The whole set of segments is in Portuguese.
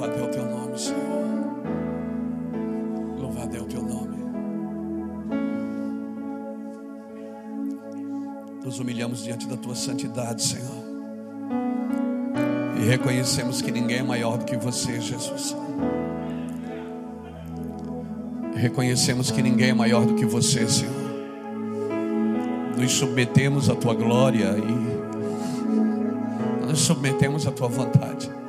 Louvado é o teu nome, Senhor. Louvado é o teu nome. Nos humilhamos diante da tua santidade, Senhor. E reconhecemos que ninguém é maior do que você, Jesus. Reconhecemos que ninguém é maior do que você, Senhor. Nos submetemos à tua glória e nos submetemos à tua vontade.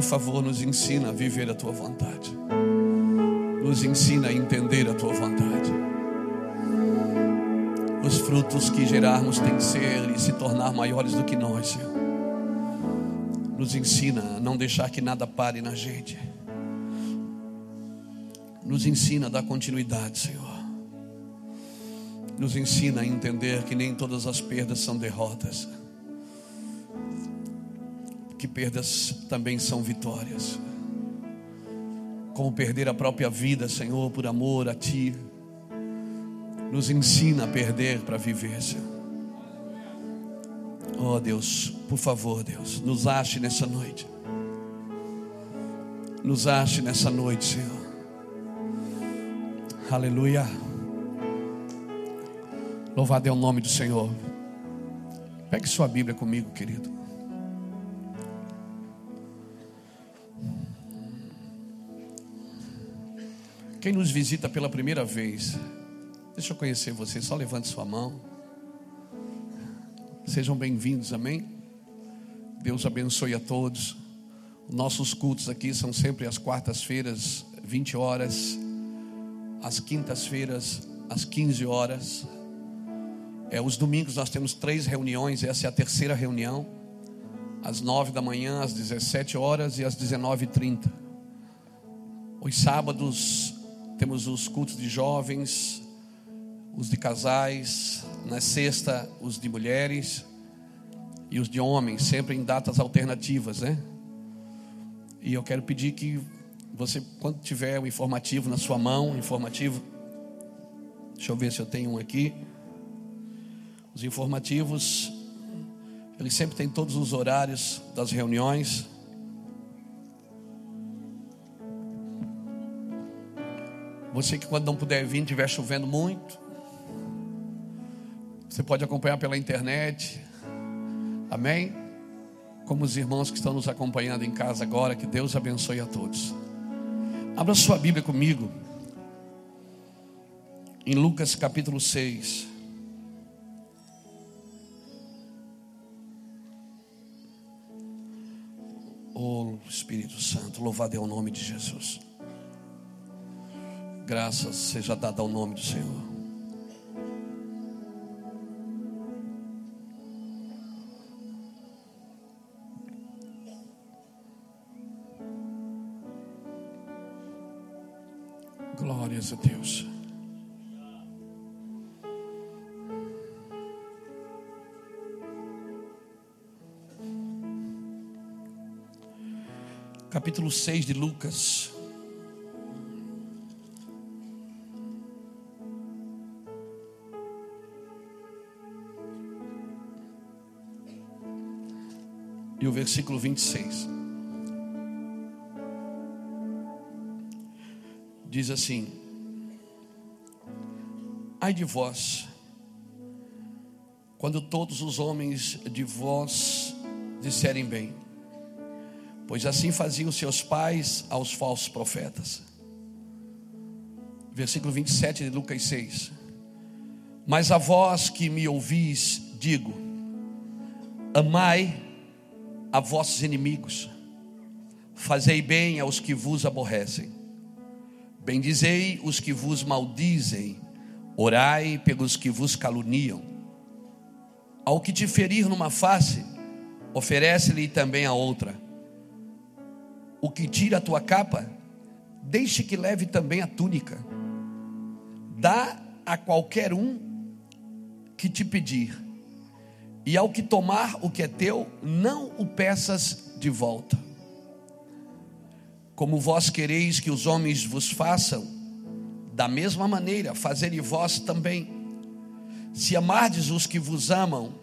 Por favor, nos ensina a viver a tua vontade. Nos ensina a entender a tua vontade. Os frutos que gerarmos têm que ser e se tornar maiores do que nós, Senhor. Nos ensina a não deixar que nada pare na gente. Nos ensina a dar continuidade, Senhor. Nos ensina a entender que nem todas as perdas são derrotas. Que perdas também são vitórias. Como perder a própria vida, Senhor, por amor a Ti. Nos ensina a perder para viver, Senhor. Oh Deus, por favor, Deus, nos ache nessa noite. Nos ache nessa noite, Senhor. Aleluia. Louvado é o nome do Senhor. Pegue sua Bíblia comigo, querido. Quem nos visita pela primeira vez, deixa eu conhecer você, só levante sua mão. Sejam bem-vindos, amém? Deus abençoe a todos. Nossos cultos aqui são sempre às quartas-feiras, 20 horas, às quintas-feiras, às 15 horas. É, os domingos nós temos três reuniões, essa é a terceira reunião, às 9 da manhã, às 17 horas e às 19h30. Os sábados temos os cultos de jovens, os de casais, na sexta, os de mulheres e os de homens, sempre em datas alternativas, né? E eu quero pedir que você, quando tiver o informativo na sua mão, informativo, deixa eu ver se eu tenho um aqui. Os informativos, eles sempre têm todos os horários das reuniões. Você que quando não puder vir, estiver chovendo muito, você pode acompanhar pela internet. Amém? Como os irmãos que estão nos acompanhando em casa agora, que Deus abençoe a todos. Abra sua Bíblia comigo. Em Lucas capítulo 6. Oh Espírito Santo, louvado é o nome de Jesus. Graças seja dada ao nome do Senhor. Glórias a Deus. Capítulo 6 de Lucas. Versículo 26. Diz assim: Ai de vós, quando todos os homens de vós disserem bem, pois assim faziam seus pais aos falsos profetas. Versículo 27 de Lucas 6. Mas a vós que me ouvis, digo: Amai a vossos inimigos, fazei bem aos que vos aborrecem, bendizei os que vos maldizem, orai pelos que vos caluniam. Ao que te ferir numa face, oferece-lhe também a outra. O que tira a tua capa, deixe que leve também a túnica. Dá a qualquer um que te pedir e ao que tomar o que é teu, não o peças de volta. Como vós quereis que os homens vos façam, da mesma maneira, fazei vós também. Se amardes os que vos amam,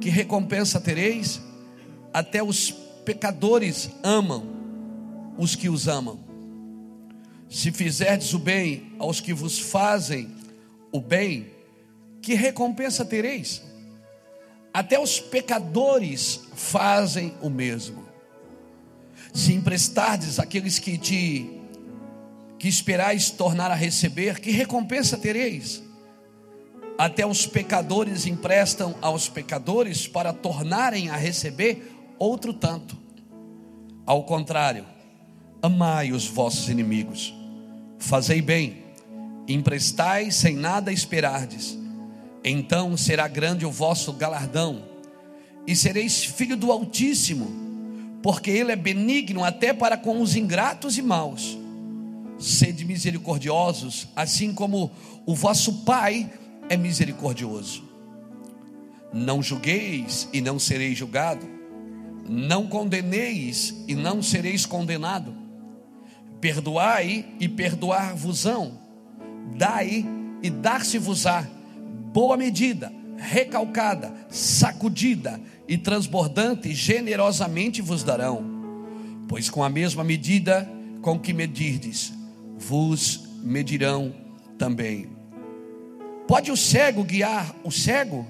que recompensa tereis? Até os pecadores amam os que os amam. Se fizerdes o bem aos que vos fazem o bem, que recompensa tereis? Até os pecadores fazem o mesmo. Se emprestardes aqueles que te que esperais tornar a receber, que recompensa tereis? Até os pecadores emprestam aos pecadores para tornarem a receber outro tanto. Ao contrário, amai os vossos inimigos, fazei bem, emprestai sem nada esperardes, então será grande o vosso galardão, e sereis filho do Altíssimo, porque Ele é benigno até para com os ingratos e maus. Sede misericordiosos, assim como o vosso Pai é misericordioso. Não julgueis e não sereis julgado. Não condeneis e não sereis condenado. Perdoai e perdoar-vos-ão. Dai e dar-se-vos-á. Boa medida, recalcada, sacudida e transbordante, generosamente vos darão. Pois com a mesma medida com que medirdes, vos medirão também. Pode o cego guiar o cego?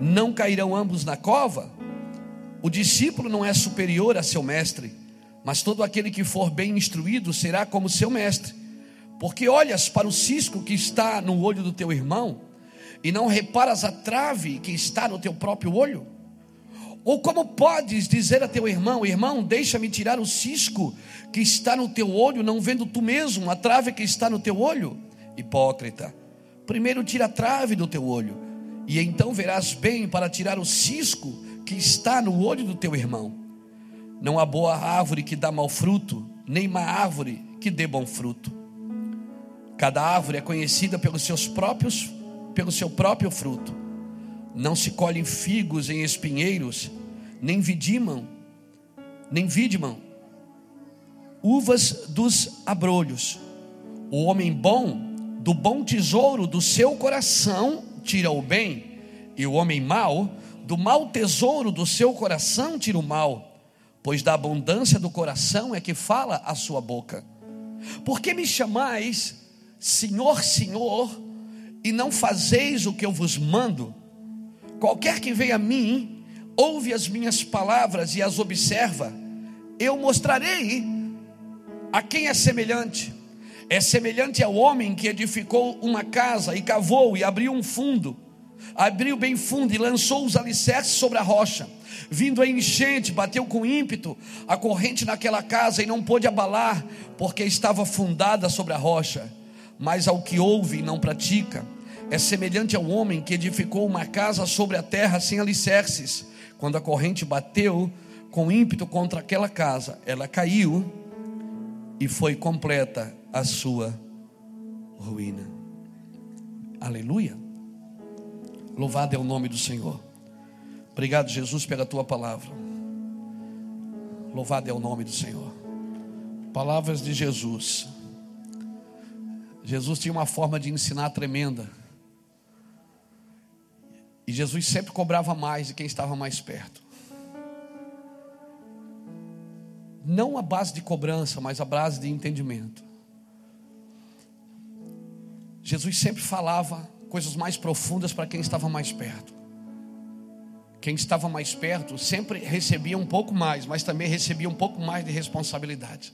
Não cairão ambos na cova? O discípulo não é superior a seu mestre, mas todo aquele que for bem instruído será como seu mestre. Porque olhas para o cisco que está no olho do teu irmão e não reparas a trave que está no teu próprio olho? Ou como podes dizer a teu irmão: Irmão, deixa-me tirar o cisco que está no teu olho, não vendo tu mesmo a trave que está no teu olho? Hipócrita. Primeiro tira a trave do teu olho, e então verás bem para tirar o cisco que está no olho do teu irmão. Não há boa árvore que dá mau fruto, nem má árvore que dê bom fruto. Cada árvore é conhecida pelos seus próprios, pelo seu próprio fruto. Não se colhem figos em espinheiros, nem vidimam, nem vidimam uvas dos abrolhos. O homem bom do bom tesouro do seu coração tira o bem, e o homem mau, do mau tesouro do seu coração tira o mal, pois da abundância do coração é que fala a sua boca. Por que me chamais Senhor, Senhor, e não fazeis o que eu vos mando? Qualquer que venha a mim, ouve as minhas palavras e as observa, eu mostrarei a quem é semelhante é semelhante ao homem que edificou uma casa e cavou e abriu um fundo, abriu bem fundo e lançou os alicerces sobre a rocha. Vindo a enchente, bateu com ímpeto a corrente naquela casa e não pôde abalar, porque estava fundada sobre a rocha. Mas ao que ouve e não pratica, é semelhante ao homem que edificou uma casa sobre a terra sem alicerces. Quando a corrente bateu com ímpeto contra aquela casa, ela caiu e foi completa a sua ruína. Aleluia. Louvado é o nome do Senhor. Obrigado, Jesus, pela tua palavra. Louvado é o nome do Senhor. Palavras de Jesus. Jesus tinha uma forma de ensinar tremenda. E Jesus sempre cobrava mais de quem estava mais perto. Não a base de cobrança, mas a base de entendimento. Jesus sempre falava coisas mais profundas para quem estava mais perto. Quem estava mais perto sempre recebia um pouco mais, mas também recebia um pouco mais de responsabilidade.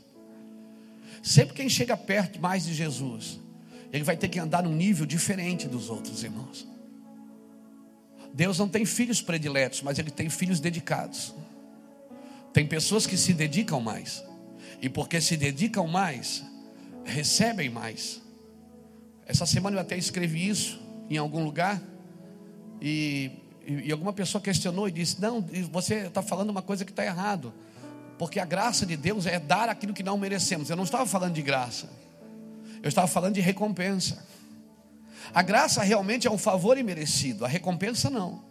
Sempre quem chega perto mais de Jesus, ele vai ter que andar num nível diferente dos outros irmãos. Deus não tem filhos prediletos, mas ele tem filhos dedicados. Tem pessoas que se dedicam mais, e porque se dedicam mais, recebem mais. Essa semana eu até escrevi isso em algum lugar. E, e, e alguma pessoa questionou e disse: Não, você está falando uma coisa que está errado. Porque a graça de Deus é dar aquilo que não merecemos. Eu não estava falando de graça. Eu estava falando de recompensa. A graça realmente é um favor imerecido, a recompensa não.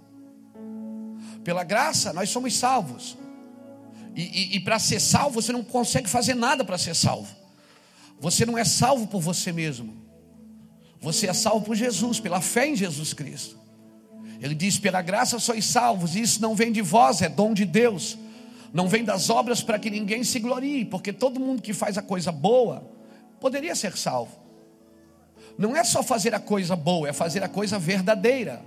Pela graça nós somos salvos. E, e, e para ser salvo, você não consegue fazer nada para ser salvo. Você não é salvo por você mesmo. Você é salvo por Jesus, pela fé em Jesus Cristo. Ele diz: pela graça sois salvos, e isso não vem de vós, é dom de Deus, Não vem das obras para que ninguém se glorie, porque todo mundo que faz a coisa boa poderia ser salvo. Não é só fazer a coisa boa, é fazer a coisa verdadeira.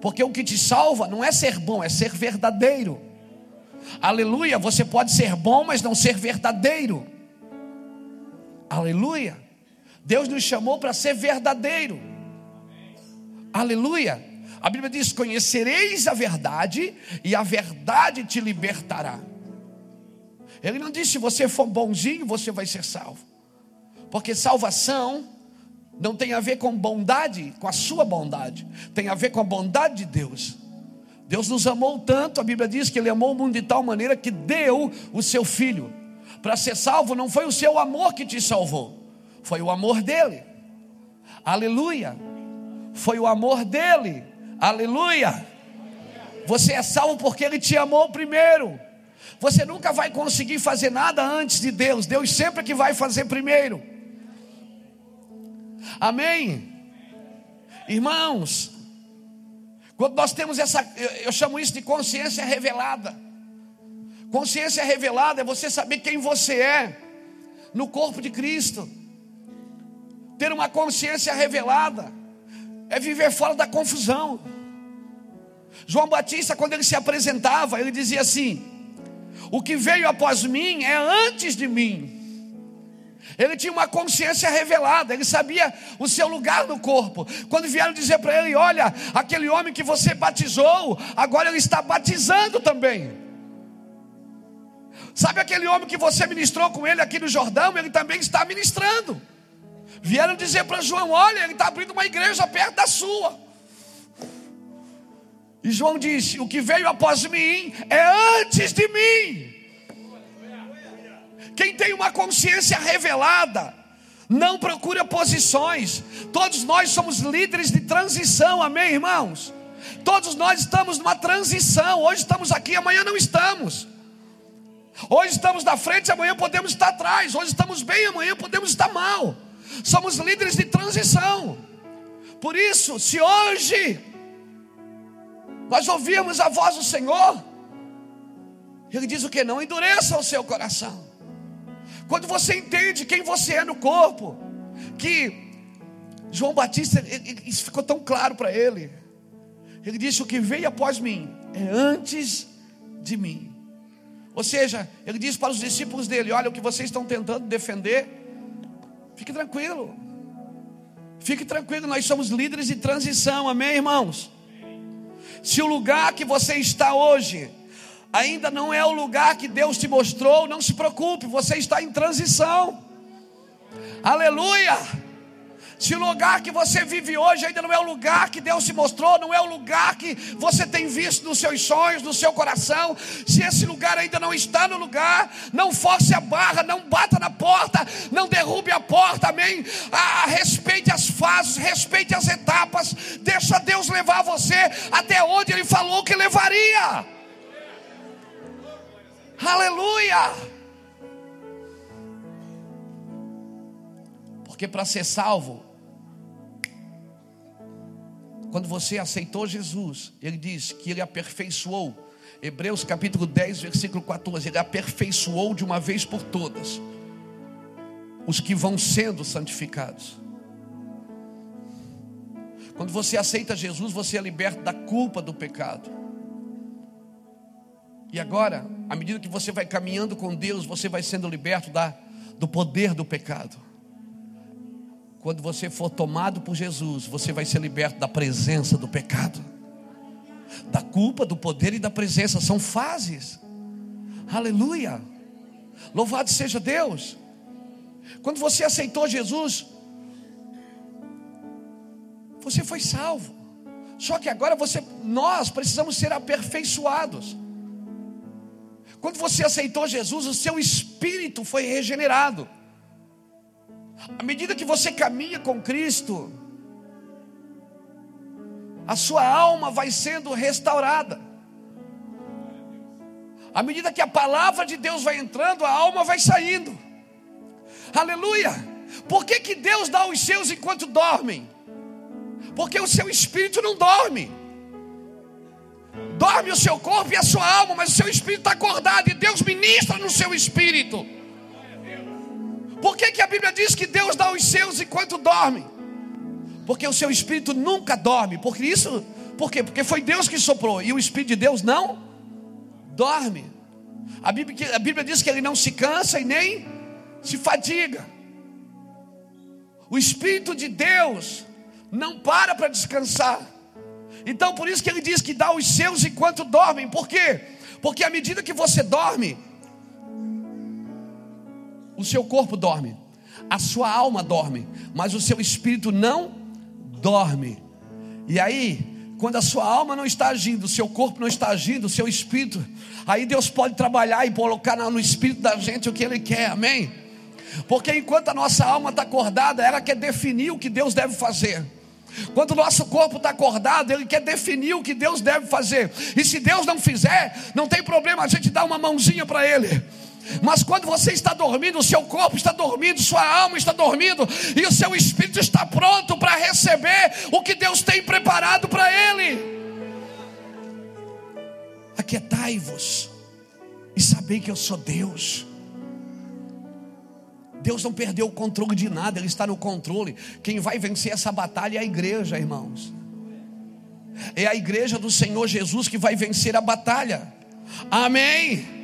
Porque o que te salva não é ser bom, é ser verdadeiro. Aleluia, você pode ser bom, mas não ser verdadeiro. Aleluia. Deus nos chamou para ser verdadeiro. Aleluia. A Bíblia diz: Conhecereis a verdade, e a verdade te libertará. Ele não disse: se você for bonzinho, você vai ser salvo. Porque salvação não tem a ver com bondade, com a sua bondade, tem a ver com a bondade de Deus. Deus nos amou tanto, a Bíblia diz que Ele amou o mundo de tal maneira que deu o seu filho. Para ser salvo, não foi o seu amor que te salvou, foi o amor dele. Aleluia. Foi o amor dele. Aleluia. Você é salvo porque ele te amou primeiro. Você nunca vai conseguir fazer nada antes de Deus. Deus sempre que vai fazer primeiro. Amém. Irmãos, quando nós temos essa, eu chamo isso de consciência revelada. Consciência revelada é você saber quem você é no corpo de Cristo. Ter uma consciência revelada é viver fora da confusão. João Batista, quando ele se apresentava, ele dizia assim: O que veio após mim é antes de mim. Ele tinha uma consciência revelada, ele sabia o seu lugar no corpo. Quando vieram dizer para ele: Olha, aquele homem que você batizou, agora ele está batizando também. Sabe aquele homem que você ministrou com ele aqui no Jordão? Ele também está ministrando. Vieram dizer para João: Olha, ele está abrindo uma igreja perto da sua. E João disse: O que veio após mim é antes de mim. Quem tem uma consciência revelada, não procura posições. Todos nós somos líderes de transição, amém, irmãos? Todos nós estamos numa transição. Hoje estamos aqui, amanhã não estamos. Hoje estamos na frente, amanhã podemos estar atrás. Hoje estamos bem, amanhã podemos estar mal. Somos líderes de transição. Por isso, se hoje nós ouvirmos a voz do Senhor, Ele diz o que? Não endureça o seu coração. Quando você entende quem você é no corpo, que João Batista, isso ficou tão claro para ele. Ele disse: O que veio após mim é antes de mim. Ou seja, ele disse para os discípulos dele: Olha, o que vocês estão tentando defender, fique tranquilo. Fique tranquilo, nós somos líderes de transição, amém, irmãos? Se o lugar que você está hoje ainda não é o lugar que Deus te mostrou, não se preocupe, você está em transição. Aleluia! Se o lugar que você vive hoje ainda não é o lugar que Deus te mostrou, não é o lugar que você tem visto nos seus sonhos, no seu coração, se esse lugar ainda não está no lugar, não force a barra, não bata na porta, não derrube a porta, amém? Ah, respeite as fases, respeite as etapas, deixa Deus levar você até onde Ele falou que levaria. Aleluia! Porque para ser salvo, quando você aceitou Jesus, ele diz que ele aperfeiçoou. Hebreus capítulo 10, versículo 14, ele aperfeiçoou de uma vez por todas os que vão sendo santificados. Quando você aceita Jesus, você é liberto da culpa do pecado. E agora, à medida que você vai caminhando com Deus, você vai sendo liberto da, do poder do pecado. Quando você for tomado por Jesus, você vai ser liberto da presença do pecado, da culpa, do poder e da presença. São fases. Aleluia. Louvado seja Deus. Quando você aceitou Jesus, você foi salvo. Só que agora você, nós precisamos ser aperfeiçoados. Quando você aceitou Jesus, o seu espírito foi regenerado. À medida que você caminha com Cristo, a sua alma vai sendo restaurada. À medida que a palavra de Deus vai entrando, a alma vai saindo. Aleluia! Por que, que Deus dá os seus enquanto dormem? Porque o seu espírito não dorme. dorme o seu corpo e a sua alma, mas o seu espírito está acordado e Deus ministra no seu espírito. Por que, que a Bíblia diz que Deus dá os seus enquanto dorme? Porque o seu espírito nunca dorme. Porque isso, por quê? Porque foi Deus que soprou e o espírito de Deus não dorme. A Bíblia, a Bíblia diz que ele não se cansa e nem se fadiga. O espírito de Deus não para para descansar. Então por isso que ele diz que dá os seus enquanto dormem. Por quê? Porque à medida que você dorme, o seu corpo dorme, a sua alma dorme, mas o seu espírito não dorme. E aí, quando a sua alma não está agindo, o seu corpo não está agindo, o seu espírito, aí Deus pode trabalhar e colocar no espírito da gente o que Ele quer, amém? Porque enquanto a nossa alma está acordada, ela quer definir o que Deus deve fazer. Quando o nosso corpo está acordado, ele quer definir o que Deus deve fazer. E se Deus não fizer, não tem problema, a gente dá uma mãozinha para ele. Mas quando você está dormindo, o seu corpo está dormindo, sua alma está dormindo, e o seu espírito está pronto para receber o que Deus tem preparado para ele. Aquietai-vos e sabei que eu sou Deus. Deus não perdeu o controle de nada, Ele está no controle. Quem vai vencer essa batalha é a igreja, irmãos. É a igreja do Senhor Jesus que vai vencer a batalha. Amém.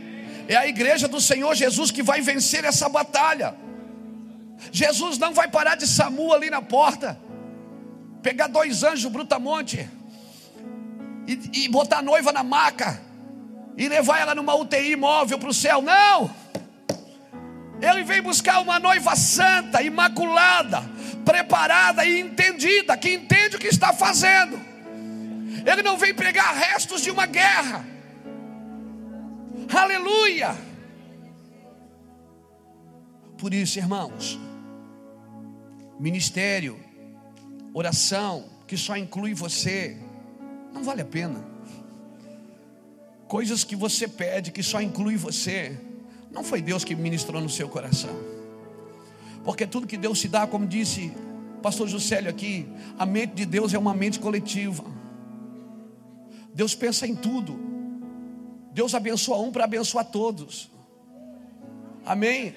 É a igreja do Senhor Jesus que vai vencer essa batalha. Jesus não vai parar de SAMU ali na porta, pegar dois anjos brutamonte e, e botar a noiva na maca e levar ela numa UTI móvel para o céu. Não! Ele vem buscar uma noiva santa, imaculada, preparada e entendida, que entende o que está fazendo. Ele não vem pregar restos de uma guerra. Aleluia! Por isso, irmãos, ministério, oração, que só inclui você, não vale a pena. Coisas que você pede, que só inclui você, não foi Deus que ministrou no seu coração. Porque tudo que Deus te dá, como disse pastor Juscelio aqui, a mente de Deus é uma mente coletiva. Deus pensa em tudo. Deus abençoa um para abençoar todos. Amém?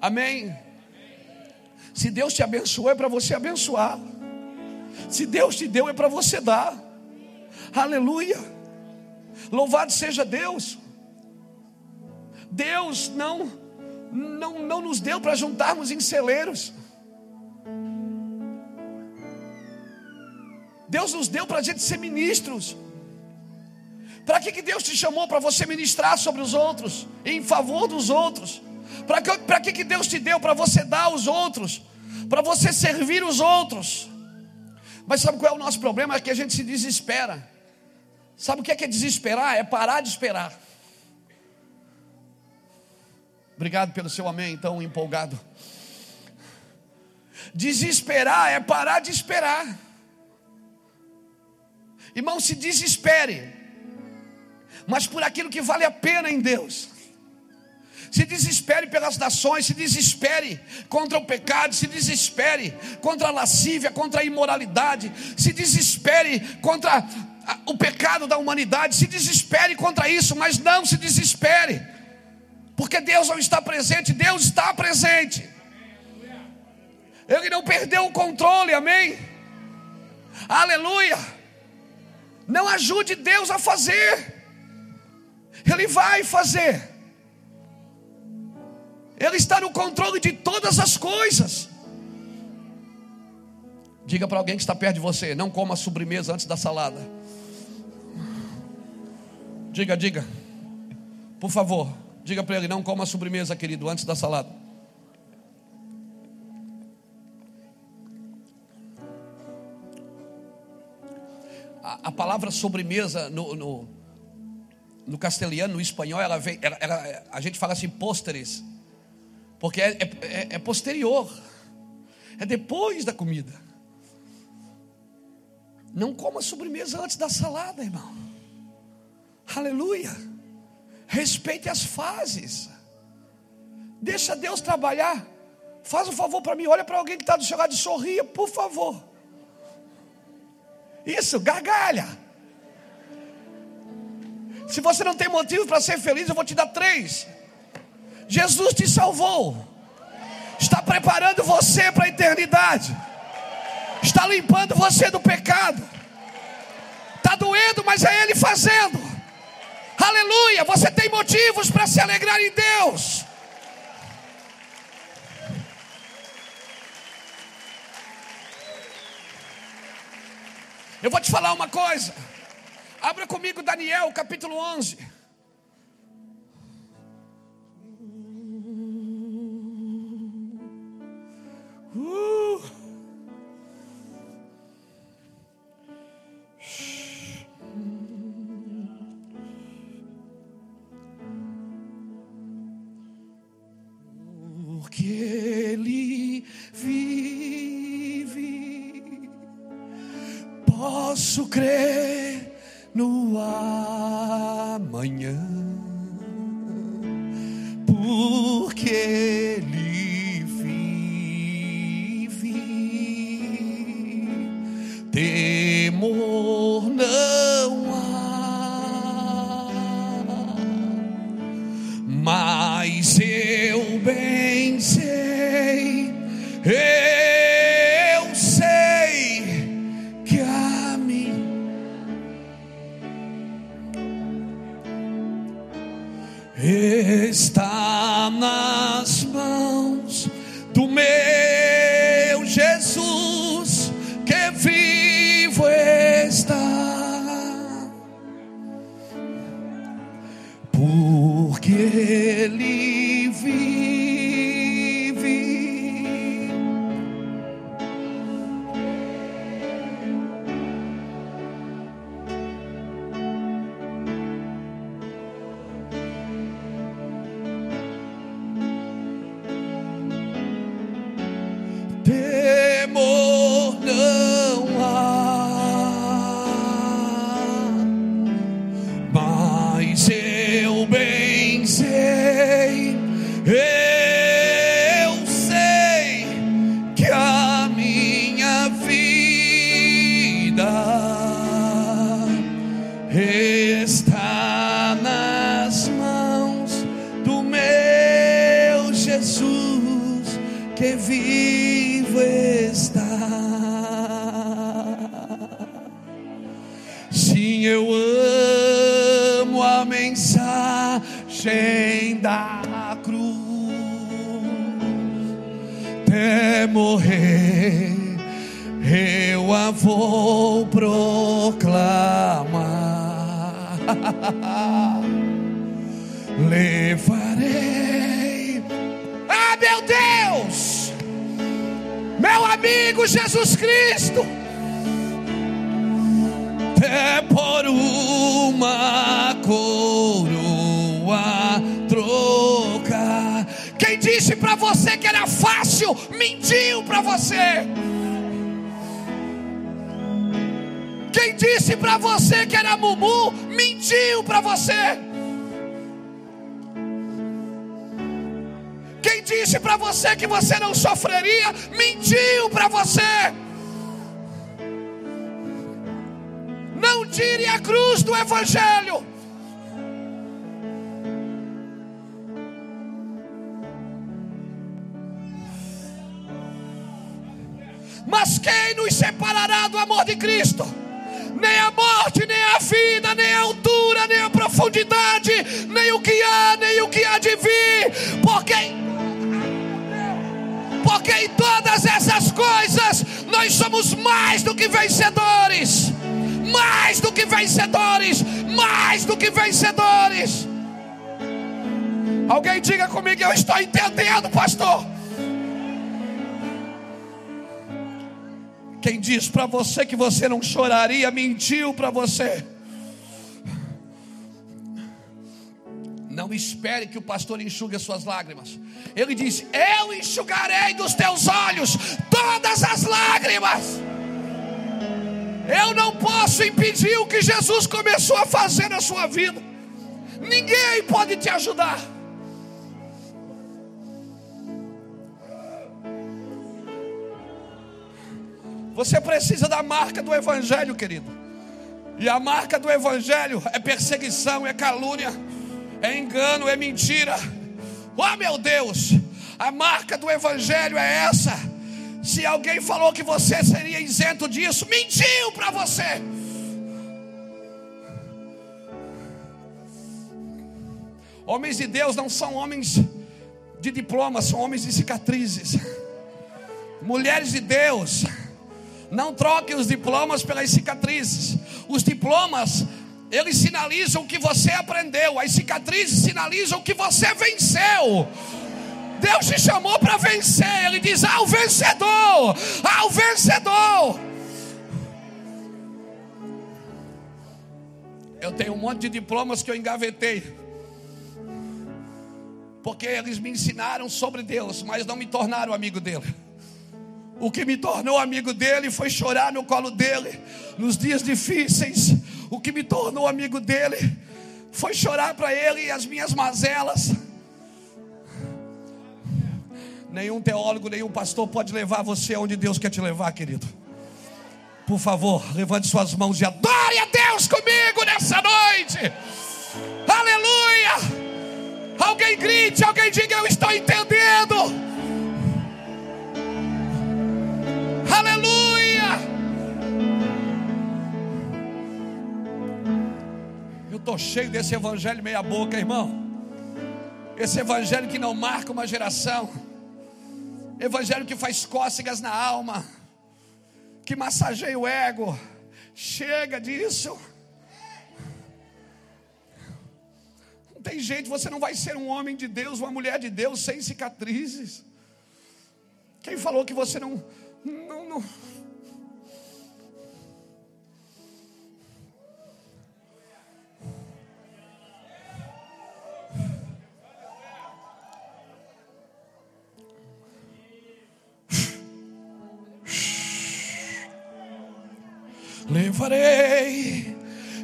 Amém? Se Deus te abençoou, é para você abençoar. Se Deus te deu, é para você dar. Aleluia. Louvado seja Deus. Deus não, não, não nos deu para juntarmos em celeiros. Deus nos deu para a gente ser ministros. Para que, que Deus te chamou? Para você ministrar sobre os outros, em favor dos outros. Para que, que, que Deus te deu? Para você dar aos outros, para você servir os outros. Mas sabe qual é o nosso problema? É que a gente se desespera. Sabe o que é, que é desesperar? É parar de esperar. Obrigado pelo seu amém, tão empolgado. Desesperar é parar de esperar. Irmão, se desespere mas por aquilo que vale a pena em Deus. Se desespere pelas nações, se desespere contra o pecado, se desespere contra a lascívia, contra a imoralidade, se desespere contra o pecado da humanidade, se desespere contra isso, mas não se desespere, porque Deus não está presente, Deus está presente. Ele não perdeu o controle, amém? Aleluia. Não ajude Deus a fazer. Ele vai fazer. Ele está no controle de todas as coisas. Diga para alguém que está perto de você: não coma sobremesa antes da salada. Diga, diga. Por favor, diga para ele: não coma sobremesa, querido, antes da salada. A, a palavra sobremesa no, no no castelhano, no espanhol, ela vem, ela, ela, a gente fala assim, pósteres, porque é, é, é posterior, é depois da comida. Não coma sobremesa antes da salada, irmão. Aleluia. Respeite as fases. Deixa Deus trabalhar. Faz um favor para mim. Olha para alguém que está do seu lado e sorria, por favor. Isso, gargalha. Se você não tem motivo para ser feliz, eu vou te dar três. Jesus te salvou, está preparando você para a eternidade, está limpando você do pecado. Está doendo, mas é Ele fazendo. Aleluia! Você tem motivos para se alegrar em Deus. Eu vou te falar uma coisa. Abra comigo Daniel, capítulo 11. Uh. Porque ele vive, posso crer no amanhã, você que você não sofreria, mentiu para você. Não tire a cruz do Evangelho. Mas quem nos separará do amor de Cristo? Nem a morte, nem a vida, nem a altura, nem a profundidade, nem o que há, nem o que há de vir, porque coisas nós somos mais do que vencedores, mais do que vencedores, mais do que vencedores. Alguém diga comigo, eu estou entendendo, pastor. Quem diz para você que você não choraria, mentiu para você. Não espere que o pastor enxugue as suas lágrimas. Ele disse: Eu enxugarei dos teus olhos todas as lágrimas. Eu não posso impedir o que Jesus começou a fazer na sua vida. Ninguém pode te ajudar. Você precisa da marca do Evangelho, querido. E a marca do Evangelho é perseguição, é calúnia, é engano, é mentira. Oh meu Deus, a marca do Evangelho é essa. Se alguém falou que você seria isento disso, mentiu para você. Homens de Deus não são homens de diploma, são homens de cicatrizes. Mulheres de Deus, não troquem os diplomas pelas cicatrizes. Os diplomas, eles sinalizam que você aprendeu, as cicatrizes sinalizam que você venceu. Deus te chamou para vencer. Ele diz: ao vencedor, ao vencedor. Eu tenho um monte de diplomas que eu engavetei porque eles me ensinaram sobre Deus, mas não me tornaram amigo dele. O que me tornou amigo dele foi chorar no colo dele nos dias difíceis. O que me tornou amigo dele foi chorar para ele as minhas mazelas. Nenhum teólogo, nenhum pastor pode levar você onde Deus quer te levar, querido. Por favor, levante suas mãos e adore a Deus comigo nessa noite. Aleluia! Alguém grite, alguém diga: Eu estou entendendo. Aleluia. Estou cheio desse evangelho meia-boca, irmão. Esse evangelho que não marca uma geração. Evangelho que faz cócegas na alma. Que massageia o ego. Chega disso. Não tem jeito, você não vai ser um homem de Deus, uma mulher de Deus sem cicatrizes. Quem falou que você não. não, não levarei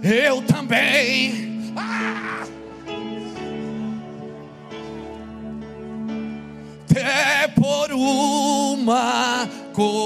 eu também. Ah! até por uma coroa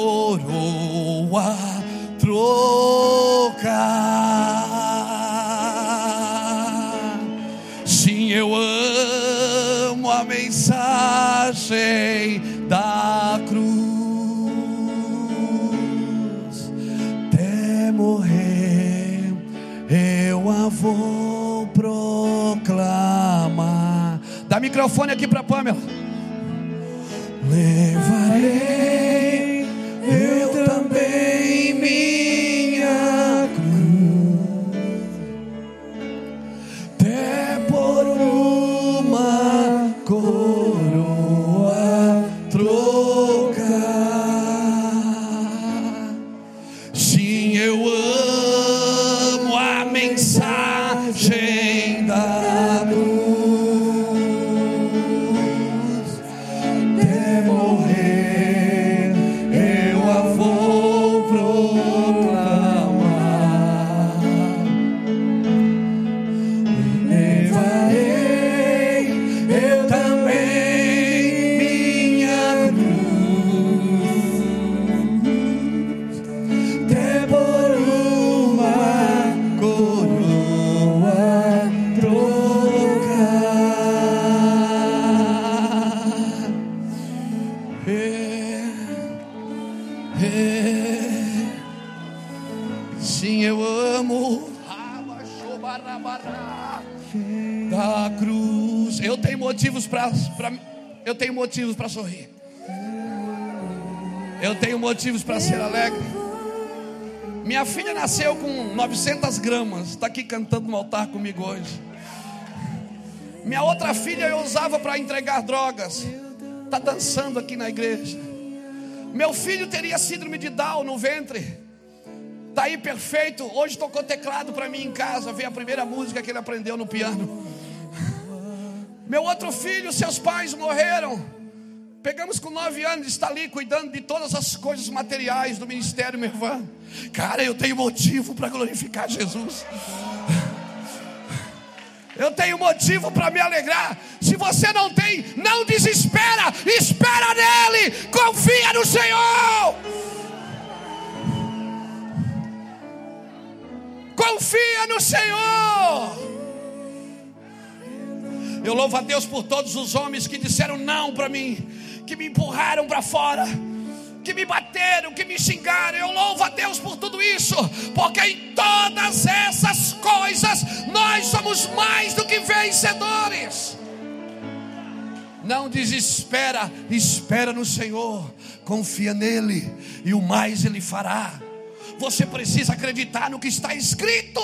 microfone aqui para Pamela. Levarei tenho motivos para sorrir. Eu tenho motivos para ser alegre. Minha filha nasceu com 900 gramas. Está aqui cantando no altar comigo hoje. Minha outra filha eu usava para entregar drogas. Está dançando aqui na igreja. Meu filho teria síndrome de Down no ventre. Está aí perfeito. Hoje tocou teclado para mim em casa. Veio a primeira música que ele aprendeu no piano. Meu outro filho, seus pais morreram. Pegamos com nove anos, está ali cuidando de todas as coisas materiais do ministério, meu irmão. Cara, eu tenho motivo para glorificar Jesus. Eu tenho motivo para me alegrar. Se você não tem, não desespera. Espera nele. Confia no Senhor. Confia no Senhor. Eu louvo a Deus por todos os homens que disseram não para mim, que me empurraram para fora que me bateram, que me xingaram. Eu louvo a Deus por tudo isso, porque em todas essas coisas nós somos mais do que vencedores. Não desespera, espera no Senhor, confia nele e o mais ele fará. Você precisa acreditar no que está escrito.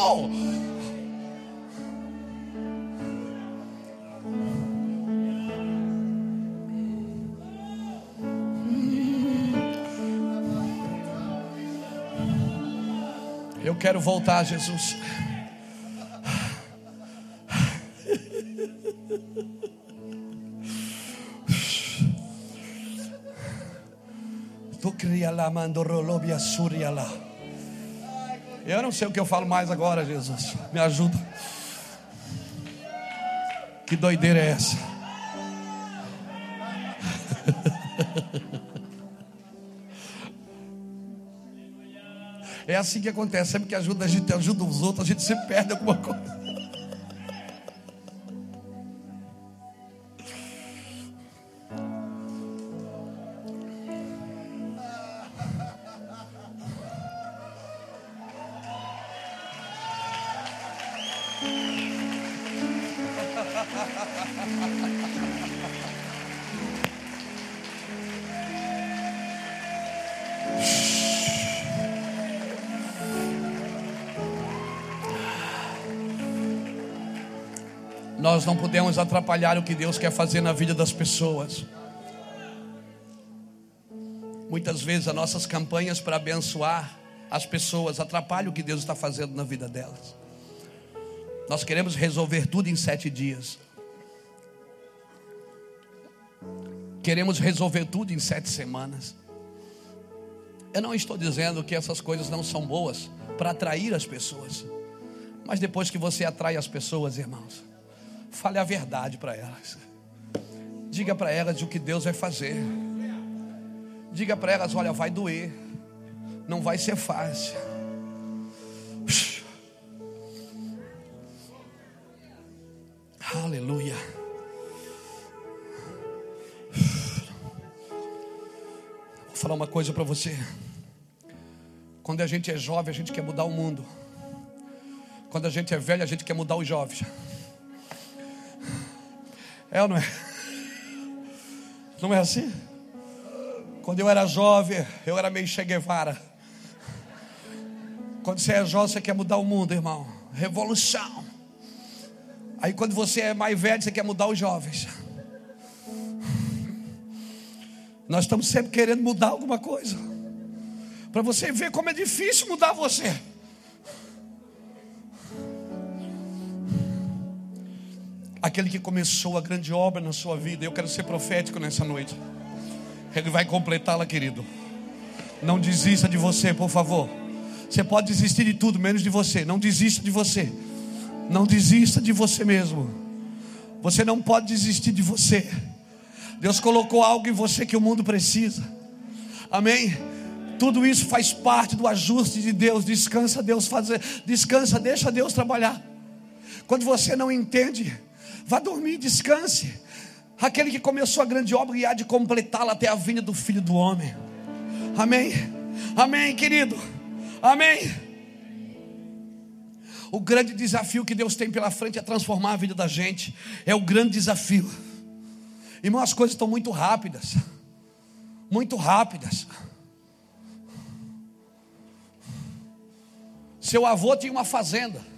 Quero voltar, Jesus. Eu não sei o que eu falo mais agora, Jesus. Me ajuda. Que doideira é essa? É assim que acontece. Sempre que ajuda a gente ajuda os outros, a gente se perde alguma coisa. Nós não podemos atrapalhar o que Deus quer fazer na vida das pessoas. Muitas vezes as nossas campanhas para abençoar as pessoas atrapalham o que Deus está fazendo na vida delas. Nós queremos resolver tudo em sete dias. Queremos resolver tudo em sete semanas. Eu não estou dizendo que essas coisas não são boas para atrair as pessoas. Mas depois que você atrai as pessoas, irmãos, Fale a verdade para elas. Diga para elas o que Deus vai fazer. Diga para elas: olha, vai doer. Não vai ser fácil. Aleluia. Vou falar uma coisa para você. Quando a gente é jovem, a gente quer mudar o mundo. Quando a gente é velho, a gente quer mudar os jovens. É ou não é? Não é assim? Quando eu era jovem, eu era meio Che Guevara. Quando você é jovem, você quer mudar o mundo, irmão. Revolução. Aí quando você é mais velho, você quer mudar os jovens. Nós estamos sempre querendo mudar alguma coisa. Para você ver como é difícil mudar você. Aquele que começou a grande obra na sua vida. Eu quero ser profético nessa noite. Ele vai completá-la, querido. Não desista de você, por favor. Você pode desistir de tudo, menos de você. Não desista de você. Não desista de você mesmo. Você não pode desistir de você. Deus colocou algo em você que o mundo precisa. Amém. Tudo isso faz parte do ajuste de Deus. Descansa Deus fazer, descansa, deixa Deus trabalhar. Quando você não entende, Vá dormir, descanse. Aquele que começou a grande obra e há de completá-la até a vinda do Filho do Homem. Amém. Amém, querido. Amém. O grande desafio que Deus tem pela frente é transformar a vida da gente. É o grande desafio. Irmão, as coisas estão muito rápidas. Muito rápidas. Seu avô tinha uma fazenda.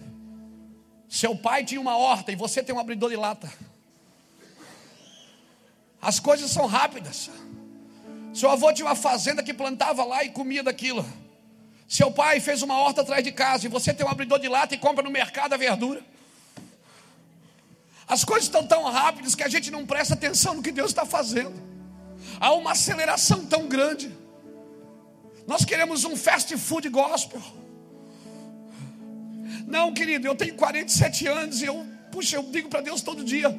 Seu pai tinha uma horta e você tem um abridor de lata. As coisas são rápidas. Seu avô tinha uma fazenda que plantava lá e comia daquilo. Seu pai fez uma horta atrás de casa e você tem um abridor de lata e compra no mercado a verdura. As coisas estão tão rápidas que a gente não presta atenção no que Deus está fazendo. Há uma aceleração tão grande. Nós queremos um fast food gospel. Não, querido, eu tenho 47 anos e eu, puxa, eu digo para Deus todo dia: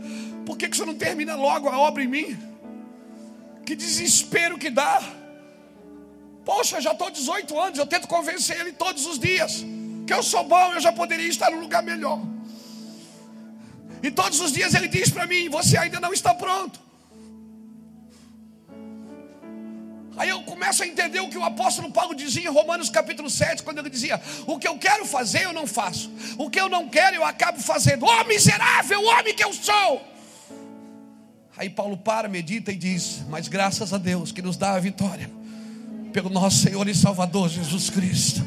por que, que você não termina logo a obra em mim? Que desespero que dá. Poxa, já estou 18 anos, eu tento convencer ele todos os dias Porque eu sou bom, eu já poderia estar num lugar melhor. E todos os dias ele diz para mim: Você ainda não está pronto. Aí eu começo a entender o que o apóstolo Paulo dizia em Romanos capítulo 7, quando ele dizia: O que eu quero fazer, eu não faço. O que eu não quero, eu acabo fazendo. Oh, miserável homem que eu sou! Aí Paulo para, medita e diz: Mas graças a Deus que nos dá a vitória, pelo nosso Senhor e Salvador Jesus Cristo.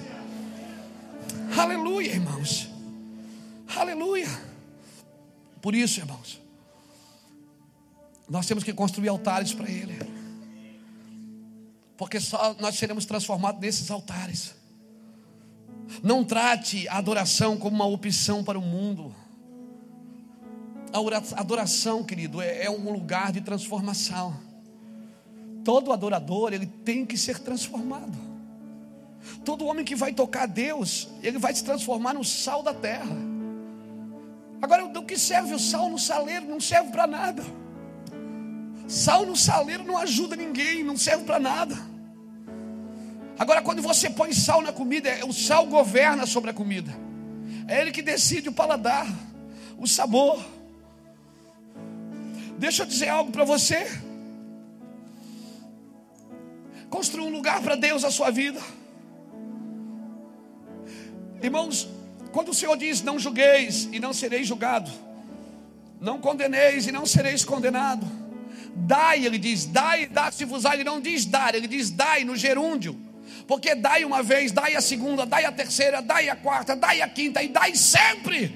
Aleluia, irmãos. Aleluia. Por isso, irmãos, nós temos que construir altares para Ele porque só nós seremos transformados nesses altares. Não trate a adoração como uma opção para o mundo. A adoração, querido, é, é um lugar de transformação. Todo adorador, ele tem que ser transformado. Todo homem que vai tocar a Deus, ele vai se transformar no sal da terra. Agora, do que serve o sal no saleiro? Não serve para nada. Sal no saleiro não ajuda ninguém, não serve para nada. Agora, quando você põe sal na comida, é, o sal governa sobre a comida. É ele que decide o paladar, o sabor. Deixa eu dizer algo para você. Construa um lugar para Deus na sua vida. Irmãos, quando o Senhor diz: Não julgueis e não sereis julgado, não condeneis e não sereis condenado. Dai, ele diz, dai, dá-se-vos-á, ele não diz dar, ele diz dai no gerúndio. Porque dai uma vez, dai a segunda, dai a terceira, dai a quarta, dai a quinta e dai sempre.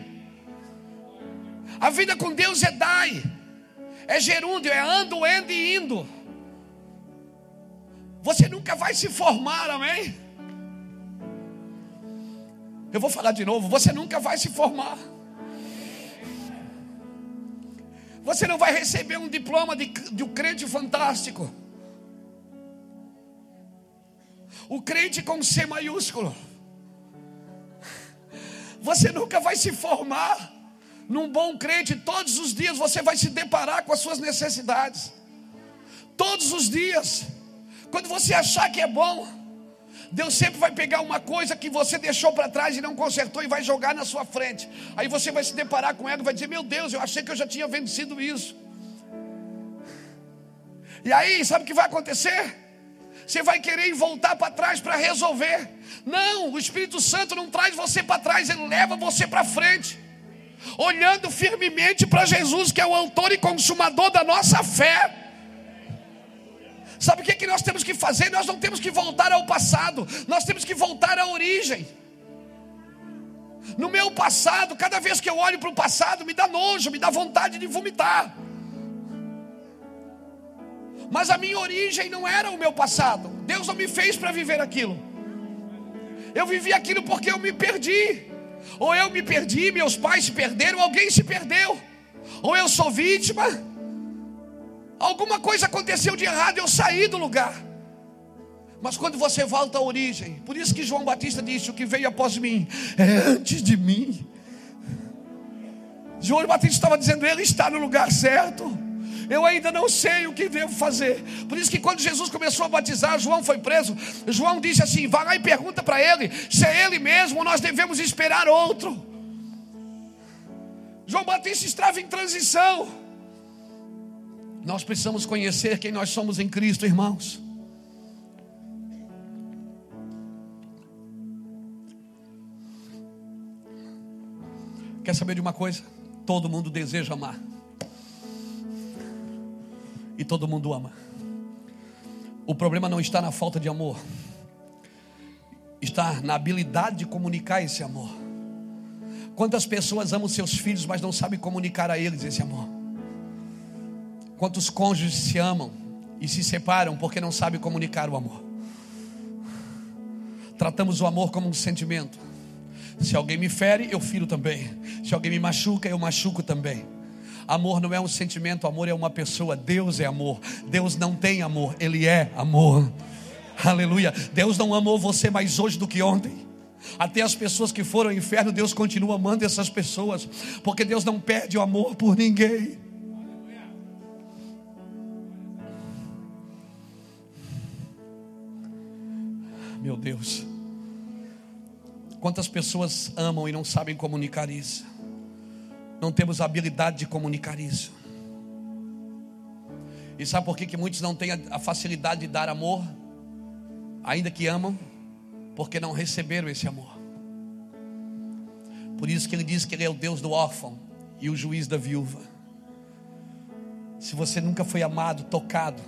A vida com Deus é dai, é gerúndio, é ando, endo e indo. Você nunca vai se formar, amém? Eu vou falar de novo: você nunca vai se formar. Você não vai receber um diploma de, de um crente fantástico. O crente com C maiúsculo. Você nunca vai se formar num bom crente. Todos os dias você vai se deparar com as suas necessidades. Todos os dias. Quando você achar que é bom, Deus sempre vai pegar uma coisa que você deixou para trás e não consertou e vai jogar na sua frente. Aí você vai se deparar com ela e vai dizer: Meu Deus, eu achei que eu já tinha vencido isso. E aí, sabe o que vai acontecer? Você vai querer voltar para trás para resolver. Não, o Espírito Santo não traz você para trás, ele leva você para frente. Olhando firmemente para Jesus, que é o autor e consumador da nossa fé. Sabe o que, é que nós temos que fazer? Nós não temos que voltar ao passado, nós temos que voltar à origem. No meu passado, cada vez que eu olho para o passado, me dá nojo, me dá vontade de vomitar. Mas a minha origem não era o meu passado. Deus não me fez para viver aquilo. Eu vivi aquilo porque eu me perdi. Ou eu me perdi, meus pais se perderam, alguém se perdeu. Ou eu sou vítima. Alguma coisa aconteceu de errado, eu saí do lugar. Mas quando você volta à origem, por isso que João Batista disse: O que veio após mim é antes de mim. João Batista estava dizendo: Ele está no lugar certo eu ainda não sei o que devo fazer. Por isso que quando Jesus começou a batizar, João foi preso. João disse assim: vá lá e pergunta para ele se é ele mesmo ou nós devemos esperar outro. João Batista estava em transição. Nós precisamos conhecer quem nós somos em Cristo, irmãos. Quer saber de uma coisa? Todo mundo deseja amar e todo mundo ama. O problema não está na falta de amor, está na habilidade de comunicar esse amor. Quantas pessoas amam seus filhos, mas não sabem comunicar a eles esse amor? Quantos cônjuges se amam e se separam porque não sabem comunicar o amor? Tratamos o amor como um sentimento. Se alguém me fere, eu firo também. Se alguém me machuca, eu machuco também. Amor não é um sentimento, amor é uma pessoa. Deus é amor. Deus não tem amor, Ele é amor. Aleluia. Deus não amou você mais hoje do que ontem. Até as pessoas que foram ao inferno, Deus continua amando essas pessoas, porque Deus não perde o amor por ninguém. Meu Deus. Quantas pessoas amam e não sabem comunicar isso? Não temos habilidade de comunicar isso. E sabe por que, que muitos não têm a facilidade de dar amor, ainda que amam? Porque não receberam esse amor. Por isso que ele diz que ele é o Deus do órfão e o juiz da viúva. Se você nunca foi amado, tocado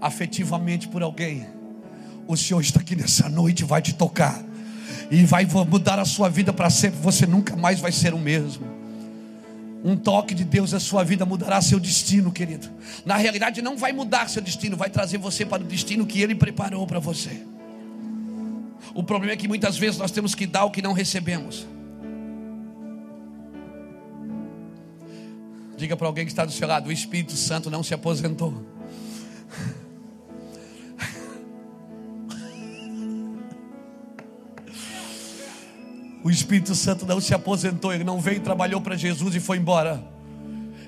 afetivamente por alguém, o Senhor está aqui nessa noite e vai te tocar e vai mudar a sua vida para sempre. Você nunca mais vai ser o mesmo. Um toque de Deus na sua vida mudará seu destino, querido. Na realidade, não vai mudar seu destino, vai trazer você para o destino que Ele preparou para você. O problema é que muitas vezes nós temos que dar o que não recebemos. Diga para alguém que está do seu lado: o Espírito Santo não se aposentou. O Espírito Santo não se aposentou, ele não veio, trabalhou para Jesus e foi embora.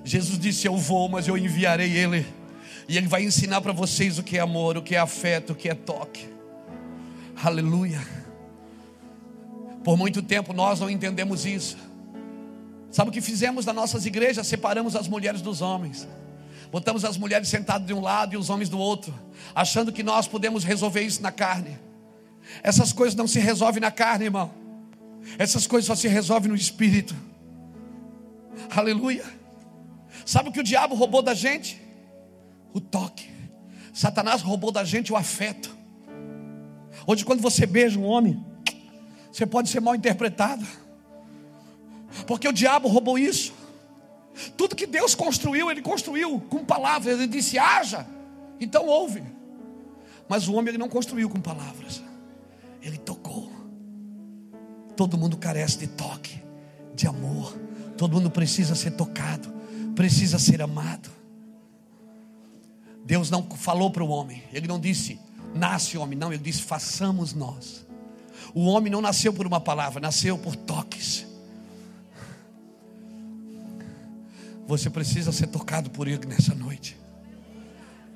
Jesus disse: Eu vou, mas eu enviarei ele. E ele vai ensinar para vocês o que é amor, o que é afeto, o que é toque. Aleluia. Por muito tempo nós não entendemos isso. Sabe o que fizemos nas nossas igrejas? Separamos as mulheres dos homens. Botamos as mulheres sentadas de um lado e os homens do outro, achando que nós podemos resolver isso na carne. Essas coisas não se resolvem na carne, irmão. Essas coisas só se resolvem no espírito. Aleluia. Sabe o que o diabo roubou da gente? O toque. Satanás roubou da gente o afeto. Hoje, quando você beija um homem, você pode ser mal interpretado. Porque o diabo roubou isso. Tudo que Deus construiu, Ele construiu com palavras. Ele disse: haja, então ouve. Mas o homem ele não construiu com palavras, ele tocou. Todo mundo carece de toque, de amor. Todo mundo precisa ser tocado, precisa ser amado. Deus não falou para o homem, Ele não disse, nasce homem, não, Ele disse, façamos nós. O homem não nasceu por uma palavra, nasceu por toques. Você precisa ser tocado por Ele nessa noite.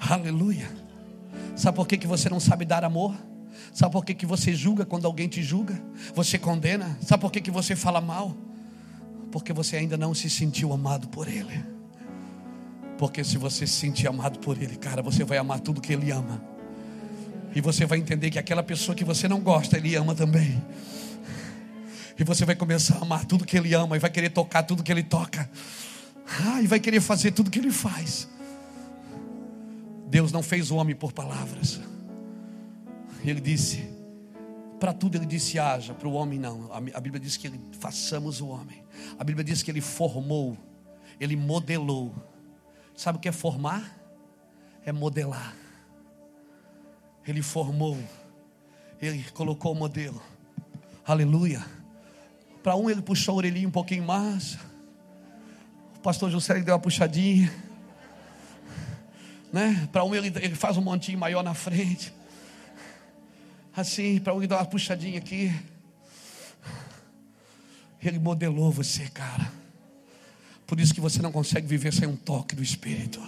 Aleluia. Sabe por que, que você não sabe dar amor? Sabe por que, que você julga quando alguém te julga? Você condena? Sabe por que, que você fala mal? Porque você ainda não se sentiu amado por Ele. Porque se você se sentir amado por Ele, cara, você vai amar tudo que Ele ama. E você vai entender que aquela pessoa que você não gosta, Ele ama também. E você vai começar a amar tudo que Ele ama e vai querer tocar tudo que Ele toca. Ah, e vai querer fazer tudo que ele faz. Deus não fez o homem por palavras. Ele disse, para tudo ele disse haja, para o homem não. A Bíblia diz que ele façamos o homem. A Bíblia diz que ele formou, ele modelou. Sabe o que é formar? É modelar. Ele formou, ele colocou o modelo. Aleluia. Para um ele puxou a orelhinha um pouquinho mais pastor José deu uma puxadinha. Né? Para um ele, ele faz um montinho maior na frente. Assim, para ele dá uma puxadinha aqui. Ele modelou você, cara. Por isso que você não consegue viver sem um toque do Espírito.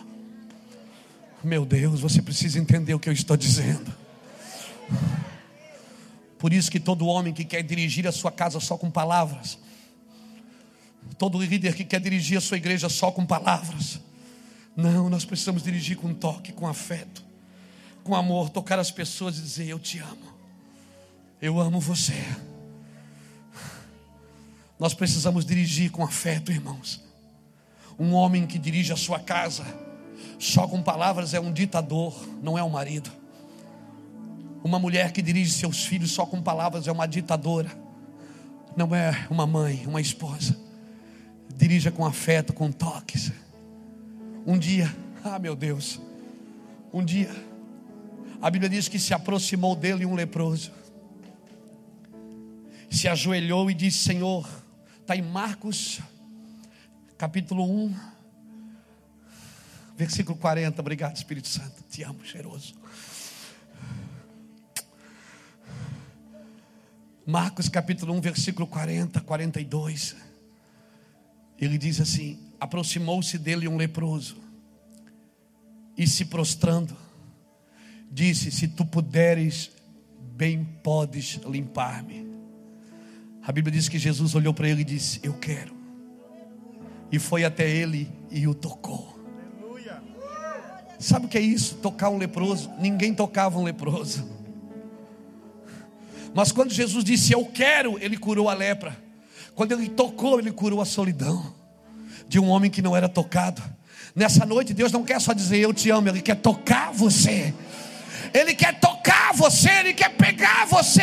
Meu Deus, você precisa entender o que eu estou dizendo. Por isso que todo homem que quer dirigir a sua casa só com palavras, Todo líder que quer dirigir a sua igreja só com palavras. Não, nós precisamos dirigir com toque, com afeto, com amor, tocar as pessoas e dizer: Eu te amo, eu amo você. Nós precisamos dirigir com afeto, irmãos. Um homem que dirige a sua casa só com palavras é um ditador, não é um marido. Uma mulher que dirige seus filhos só com palavras é uma ditadora, não é uma mãe, uma esposa. Dirija com afeto, com toques. Um dia, ah meu Deus, um dia, a Bíblia diz que se aproximou dele um leproso, se ajoelhou e disse: Senhor, está em Marcos, capítulo 1, versículo 40. Obrigado, Espírito Santo, te amo, cheiroso. Marcos capítulo 1, versículo 40, 42. Ele diz assim: aproximou-se dele um leproso e se prostrando, disse: Se tu puderes, bem podes limpar-me. A Bíblia diz que Jesus olhou para ele e disse: Eu quero. E foi até ele e o tocou. Sabe o que é isso? Tocar um leproso. Ninguém tocava um leproso. Mas quando Jesus disse eu quero, ele curou a lepra. Quando ele tocou, ele curou a solidão de um homem que não era tocado. Nessa noite, Deus não quer só dizer eu te amo, Ele quer tocar você. Ele quer tocar você, Ele quer pegar você,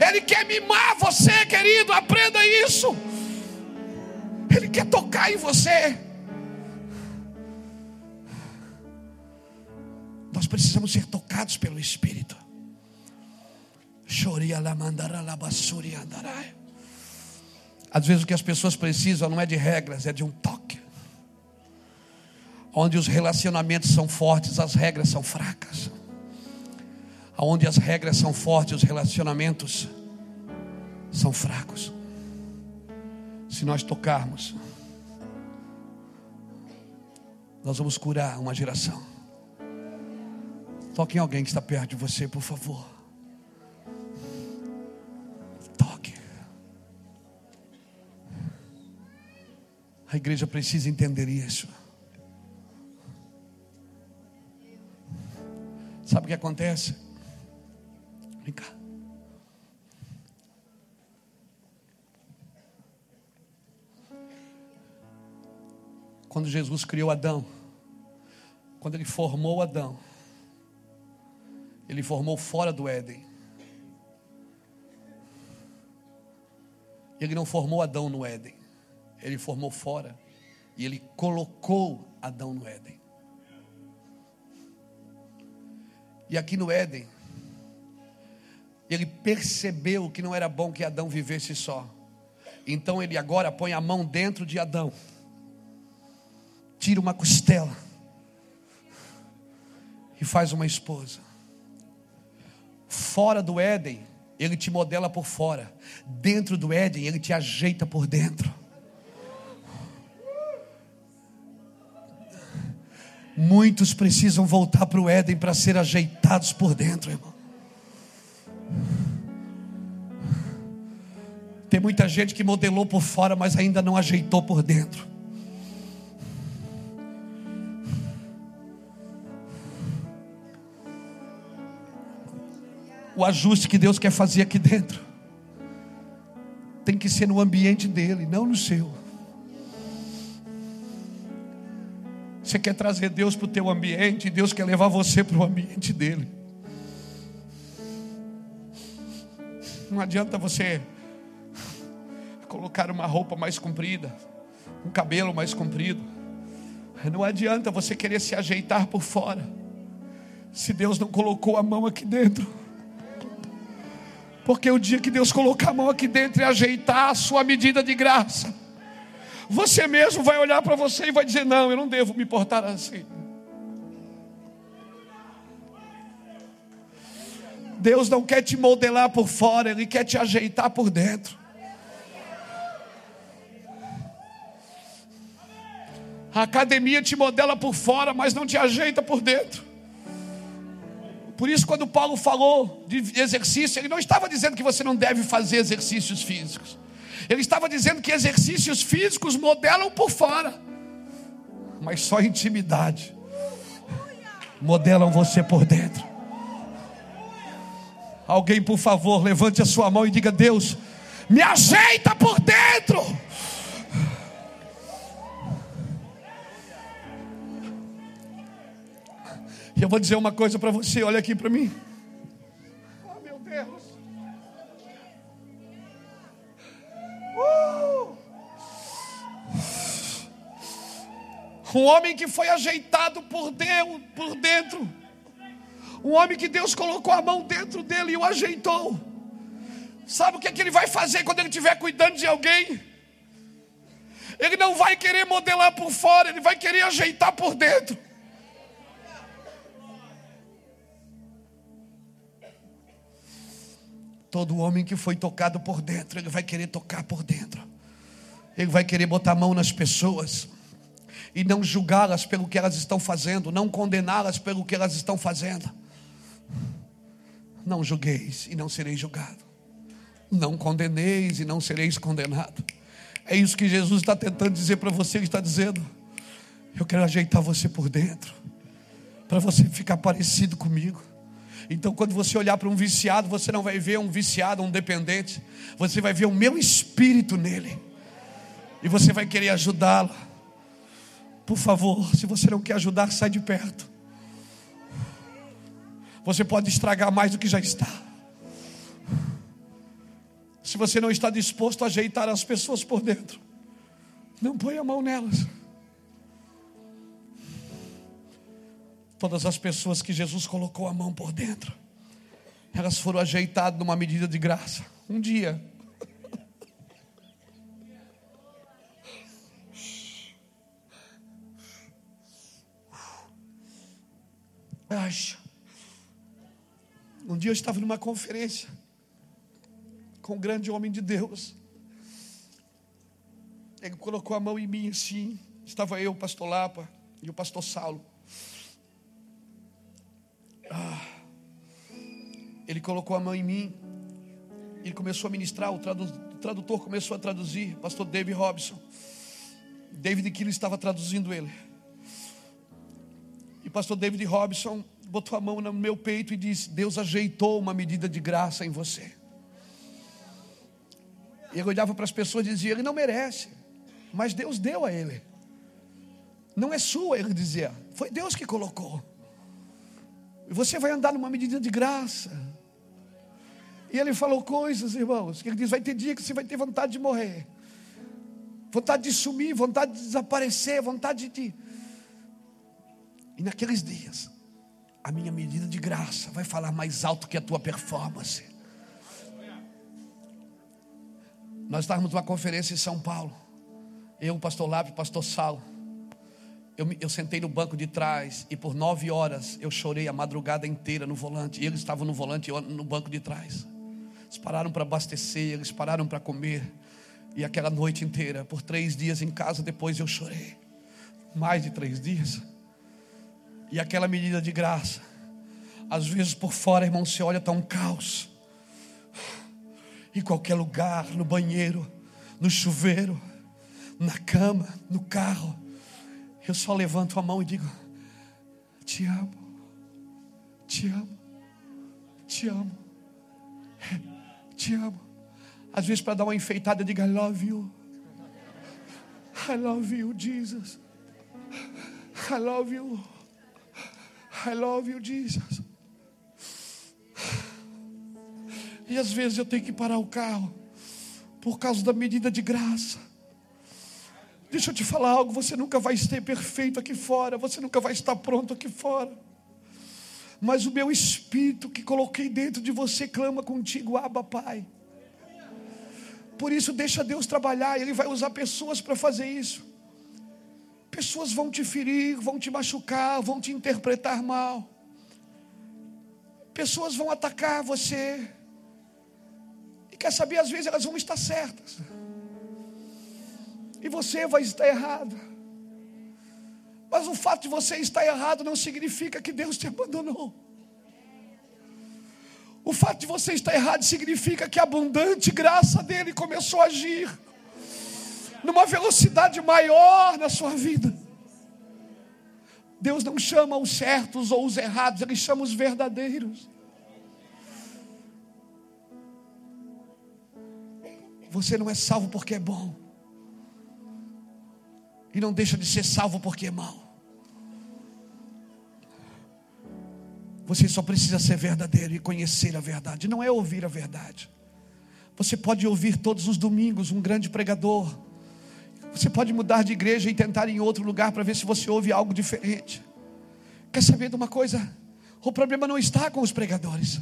Ele quer mimar você, querido. Aprenda isso. Ele quer tocar em você. Nós precisamos ser tocados pelo Espírito. Às vezes o que as pessoas precisam não é de regras, é de um toque. Onde os relacionamentos são fortes, as regras são fracas. Onde as regras são fortes, os relacionamentos são fracos. Se nós tocarmos, nós vamos curar uma geração. Toque em alguém que está perto de você, por favor. Toque. A igreja precisa entender isso. Sabe o que acontece? Vem cá. Quando Jesus criou Adão, quando ele formou Adão, ele formou fora do Éden. Ele não formou Adão no Éden, ele formou fora e ele colocou Adão no Éden. E aqui no Éden, ele percebeu que não era bom que Adão vivesse só. Então ele agora põe a mão dentro de Adão, tira uma costela e faz uma esposa. Fora do Éden, ele te modela por fora. Dentro do Éden, ele te ajeita por dentro. Muitos precisam voltar para o Éden para ser ajeitados por dentro, irmão. Tem muita gente que modelou por fora, mas ainda não ajeitou por dentro. o ajuste que Deus quer fazer aqui dentro tem que ser no ambiente dele, não no seu. Você quer trazer Deus para o teu ambiente, Deus quer levar você para o ambiente dele. Não adianta você colocar uma roupa mais comprida, um cabelo mais comprido. Não adianta você querer se ajeitar por fora, se Deus não colocou a mão aqui dentro. Porque o dia que Deus colocar a mão aqui dentro e ajeitar a sua medida de graça, você mesmo vai olhar para você e vai dizer: Não, eu não devo me portar assim. Deus não quer te modelar por fora, Ele quer te ajeitar por dentro. A academia te modela por fora, mas não te ajeita por dentro. Por isso, quando Paulo falou de exercício, ele não estava dizendo que você não deve fazer exercícios físicos. Ele estava dizendo que exercícios físicos modelam por fora, mas só intimidade modelam você por dentro. Alguém, por favor, levante a sua mão e diga: Deus, me ajeita por dentro. E eu vou dizer uma coisa para você, olha aqui para mim. Oh, meu Deus. Uh! Um homem que foi ajeitado por Deus, por dentro. Um homem que Deus colocou a mão dentro dele e o ajeitou. Sabe o que, é que ele vai fazer quando ele estiver cuidando de alguém? Ele não vai querer modelar por fora, ele vai querer ajeitar por dentro. Todo homem que foi tocado por dentro, ele vai querer tocar por dentro. Ele vai querer botar a mão nas pessoas e não julgá-las pelo que elas estão fazendo, não condená-las pelo que elas estão fazendo. Não julgueis e não sereis julgado. Não condeneis e não sereis condenado. É isso que Jesus está tentando dizer para você. Ele está dizendo: Eu quero ajeitar você por dentro, para você ficar parecido comigo. Então, quando você olhar para um viciado, você não vai ver um viciado, um dependente, você vai ver o meu espírito nele, e você vai querer ajudá-lo. Por favor, se você não quer ajudar, sai de perto. Você pode estragar mais do que já está. Se você não está disposto a ajeitar as pessoas por dentro, não põe a mão nelas. Todas as pessoas que Jesus colocou a mão por dentro, elas foram ajeitadas numa medida de graça. Um dia. Dia eu estava numa conferência com um grande homem de Deus. Ele colocou a mão em mim assim. Estava eu, o pastor Lapa e o pastor Saulo. Ah, ele colocou a mão em mim, ele começou a ministrar, o tradutor começou a traduzir, pastor David Robson. David Kilo estava traduzindo ele. E pastor David Robson botou a mão no meu peito e disse: Deus ajeitou uma medida de graça em você. E ele olhava para as pessoas e dizia: Ele não merece, mas Deus deu a ele. Não é sua, ele dizia, foi Deus que colocou. E você vai andar numa medida de graça. E ele falou coisas, irmãos, que ele diz: vai ter dia que você vai ter vontade de morrer, vontade de sumir, vontade de desaparecer, vontade de. E naqueles dias, a minha medida de graça vai falar mais alto que a tua performance. Nós estávamos numa conferência em São Paulo, eu, o pastor Lápio, o pastor Saulo eu, eu sentei no banco de trás e por nove horas eu chorei a madrugada inteira no volante. E eles estavam no volante e eu no banco de trás. Eles pararam para abastecer, eles pararam para comer. E aquela noite inteira, por três dias em casa, depois eu chorei. Mais de três dias. E aquela medida de graça. Às vezes por fora, irmão, você olha, está um caos. Em qualquer lugar, no banheiro, no chuveiro, na cama, no carro eu só levanto a mão e digo: Te amo, te amo, te amo, te amo. Às vezes, para dar uma enfeitada, eu digo: I love you. I love you, Jesus. I love you. I love you, Jesus. E às vezes eu tenho que parar o carro por causa da medida de graça. Deixa eu te falar algo, você nunca vai ser perfeito aqui fora, você nunca vai estar pronto aqui fora. Mas o meu espírito que coloquei dentro de você clama contigo, Abba, Pai. Por isso deixa Deus trabalhar, ele vai usar pessoas para fazer isso. Pessoas vão te ferir, vão te machucar, vão te interpretar mal. Pessoas vão atacar você. E quer saber, às vezes elas vão estar certas e você vai estar errado. Mas o fato de você estar errado não significa que Deus te abandonou. O fato de você estar errado significa que a abundante graça dele começou a agir numa velocidade maior na sua vida. Deus não chama os certos ou os errados, Ele chama os verdadeiros. Você não é salvo porque é bom e não deixa de ser salvo porque é mau. Você só precisa ser verdadeiro e conhecer a verdade, não é ouvir a verdade. Você pode ouvir todos os domingos um grande pregador. Você pode mudar de igreja e tentar em outro lugar para ver se você ouve algo diferente. Quer saber de uma coisa? O problema não está com os pregadores.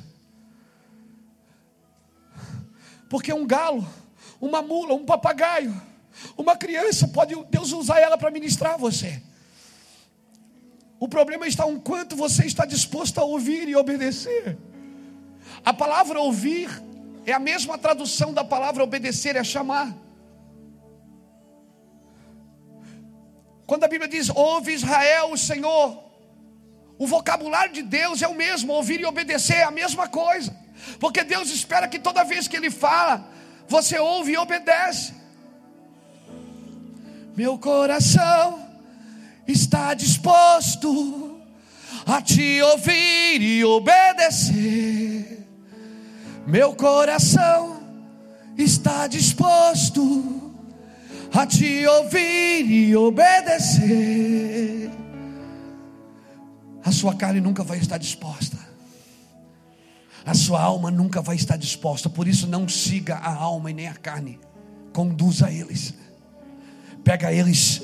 Porque um galo, uma mula, um papagaio, uma criança pode Deus usar ela para ministrar você. O problema está em quanto você está disposto a ouvir e obedecer. A palavra ouvir é a mesma tradução da palavra obedecer, é chamar. Quando a Bíblia diz ouve Israel, o Senhor, o vocabulário de Deus é o mesmo, ouvir e obedecer é a mesma coisa. Porque Deus espera que toda vez que Ele fala, você ouve e obedece. Meu coração está disposto a te ouvir e obedecer. Meu coração está disposto a te ouvir e obedecer. A sua carne nunca vai estar disposta. A sua alma nunca vai estar disposta. Por isso, não siga a alma e nem a carne. Conduza eles. Pega eles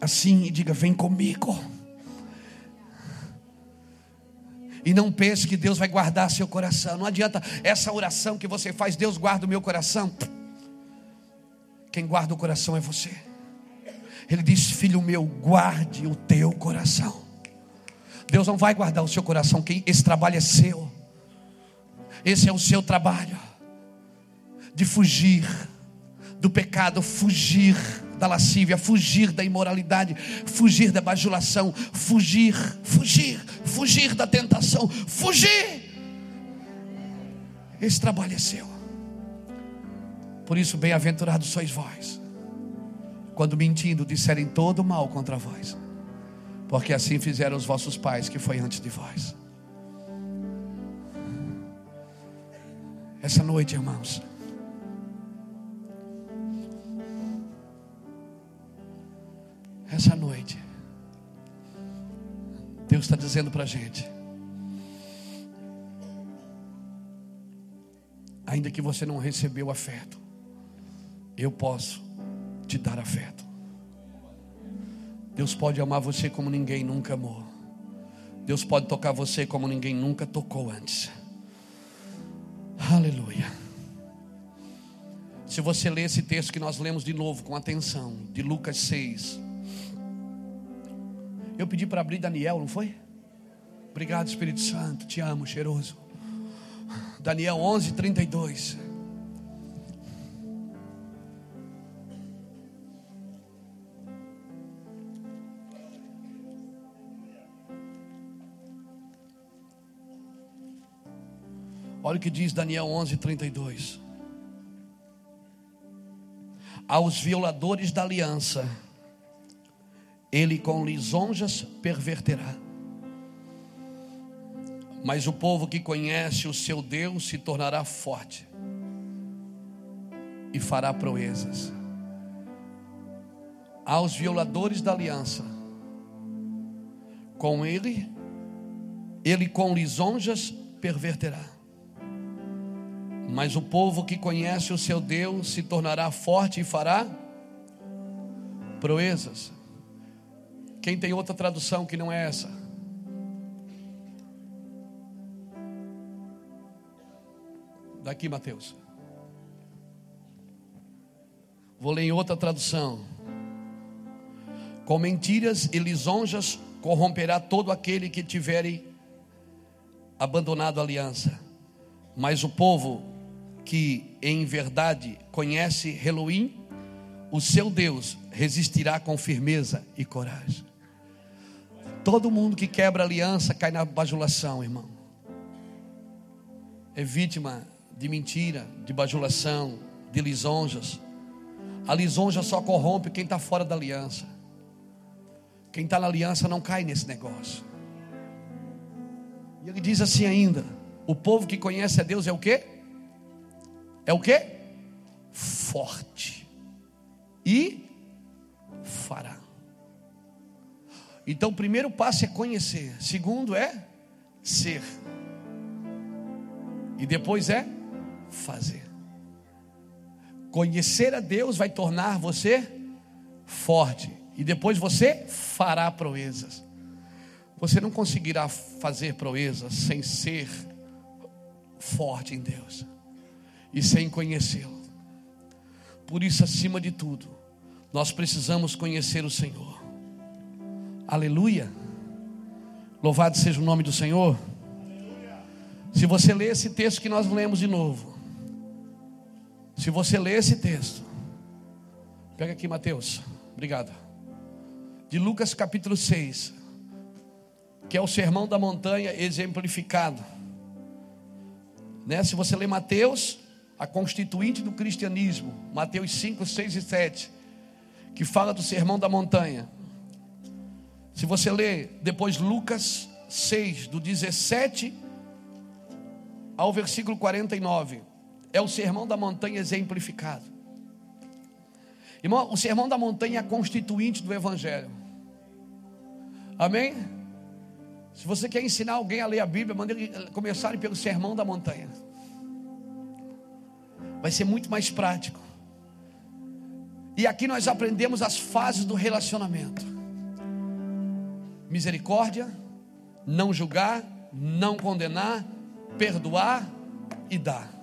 assim e diga: Vem comigo. E não pense que Deus vai guardar seu coração. Não adianta essa oração que você faz, Deus guarda o meu coração. Quem guarda o coração é você. Ele diz: Filho meu, guarde o teu coração. Deus não vai guardar o seu coração, quem esse trabalho é seu. Esse é o seu trabalho de fugir do pecado, fugir da lascívia, fugir da imoralidade, fugir da bajulação, fugir, fugir, fugir da tentação, fugir. Esse trabalho é seu. Por isso, bem-aventurados sois vós, quando mentindo disserem todo mal contra vós, porque assim fizeram os vossos pais que foi antes de vós. Essa noite, irmãos, essa noite, Deus está dizendo para a gente: ainda que você não recebeu afeto, eu posso te dar afeto. Deus pode amar você como ninguém nunca amou. Deus pode tocar você como ninguém nunca tocou antes. Aleluia. Se você ler esse texto que nós lemos de novo com atenção, de Lucas 6, eu pedi para abrir Daniel, não foi? Obrigado, Espírito Santo. Te amo, cheiroso. Daniel 11, 32. Olha o que diz Daniel 11, 32. Aos violadores da aliança, ele com lisonjas perverterá. Mas o povo que conhece o seu Deus se tornará forte e fará proezas. Aos violadores da aliança, com ele, ele com lisonjas perverterá. Mas o povo que conhece o seu Deus se tornará forte e fará proezas. Quem tem outra tradução que não é essa? Daqui, Mateus. Vou ler em outra tradução. Com mentiras e lisonjas corromperá todo aquele que tiverem abandonado a aliança. Mas o povo que em verdade conhece Elohim, o seu Deus, resistirá com firmeza e coragem. Todo mundo que quebra aliança cai na bajulação, irmão. É vítima de mentira, de bajulação, de lisonjas. A lisonja só corrompe quem está fora da aliança. Quem está na aliança não cai nesse negócio. E ele diz assim ainda: o povo que conhece a Deus é o que? É o que? Forte. E fará. Então, o primeiro passo é conhecer, segundo é ser, e depois é fazer. Conhecer a Deus vai tornar você forte, e depois você fará proezas. Você não conseguirá fazer proezas sem ser forte em Deus e sem conhecê-lo. Por isso, acima de tudo, nós precisamos conhecer o Senhor. Aleluia. Louvado seja o nome do Senhor. Se você ler esse texto que nós lemos de novo, se você ler esse texto, pega aqui, Mateus, obrigado. De Lucas capítulo 6, que é o sermão da montanha exemplificado. Né? Se você ler Mateus, a constituinte do cristianismo, Mateus 5, 6 e 7, que fala do sermão da montanha. Se você ler depois Lucas 6, do 17 ao versículo 49, é o sermão da montanha exemplificado. Irmão, o sermão da montanha é a constituinte do evangelho. Amém? Se você quer ensinar alguém a ler a Bíblia, manda ele começar pelo sermão da montanha. Vai ser muito mais prático. E aqui nós aprendemos as fases do relacionamento: misericórdia, não julgar, não condenar, perdoar e dar.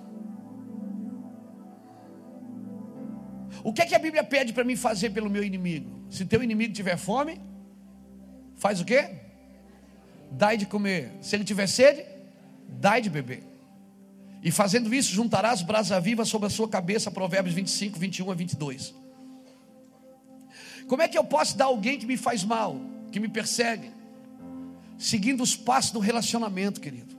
O que é que a Bíblia pede para mim fazer pelo meu inimigo? Se teu inimigo tiver fome, faz o quê? Dai de comer. Se ele tiver sede, dai de beber. E fazendo isso, juntarás brasa viva sobre a sua cabeça. Provérbios 25, 21 a 22. Como é que eu posso dar alguém que me faz mal, que me persegue? Seguindo os passos do relacionamento, querido.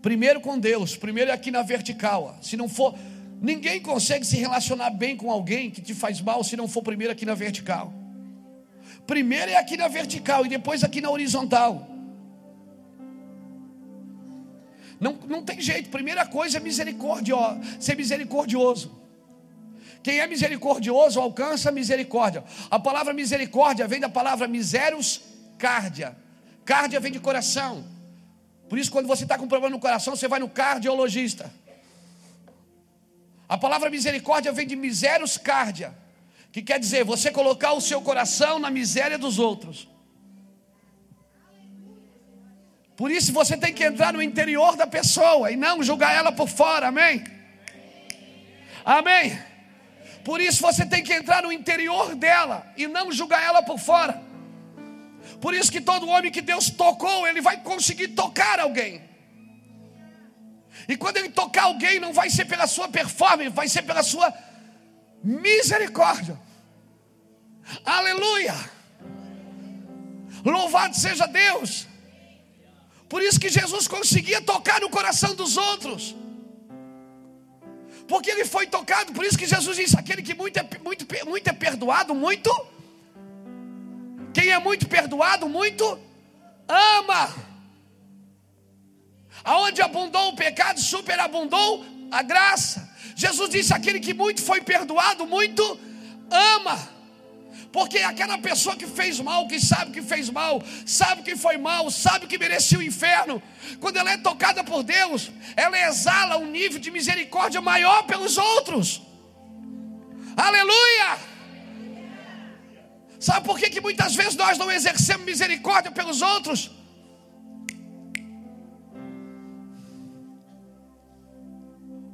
Primeiro com Deus, primeiro aqui na vertical. Se não for, ninguém consegue se relacionar bem com alguém que te faz mal se não for primeiro aqui na vertical. Primeiro é aqui na vertical e depois aqui na horizontal. Não, não tem jeito. Primeira coisa é misericórdia, ser misericordioso. Quem é misericordioso alcança misericórdia. A palavra misericórdia vem da palavra miseros cardia. Cardia vem de coração. Por isso, quando você está com problema no coração, você vai no cardiologista. A palavra misericórdia vem de miseros cardia que quer dizer você colocar o seu coração na miséria dos outros. Por isso você tem que entrar no interior da pessoa e não julgar ela por fora, amém? Amém. Por isso você tem que entrar no interior dela e não julgar ela por fora. Por isso que todo homem que Deus tocou, ele vai conseguir tocar alguém. E quando ele tocar alguém, não vai ser pela sua performance, vai ser pela sua misericórdia. Aleluia! Louvado seja Deus. Por isso que Jesus conseguia tocar no coração dos outros. Porque ele foi tocado, por isso que Jesus disse: aquele que muito é, muito, muito é perdoado, muito. Quem é muito perdoado, muito ama. Aonde abundou o pecado, superabundou a graça. Jesus disse: aquele que muito foi perdoado, muito ama. Porque aquela pessoa que fez mal, que sabe que fez mal, sabe que foi mal, sabe que merecia o inferno, quando ela é tocada por Deus, ela exala um nível de misericórdia maior pelos outros. Aleluia! Sabe por que, que muitas vezes nós não exercemos misericórdia pelos outros?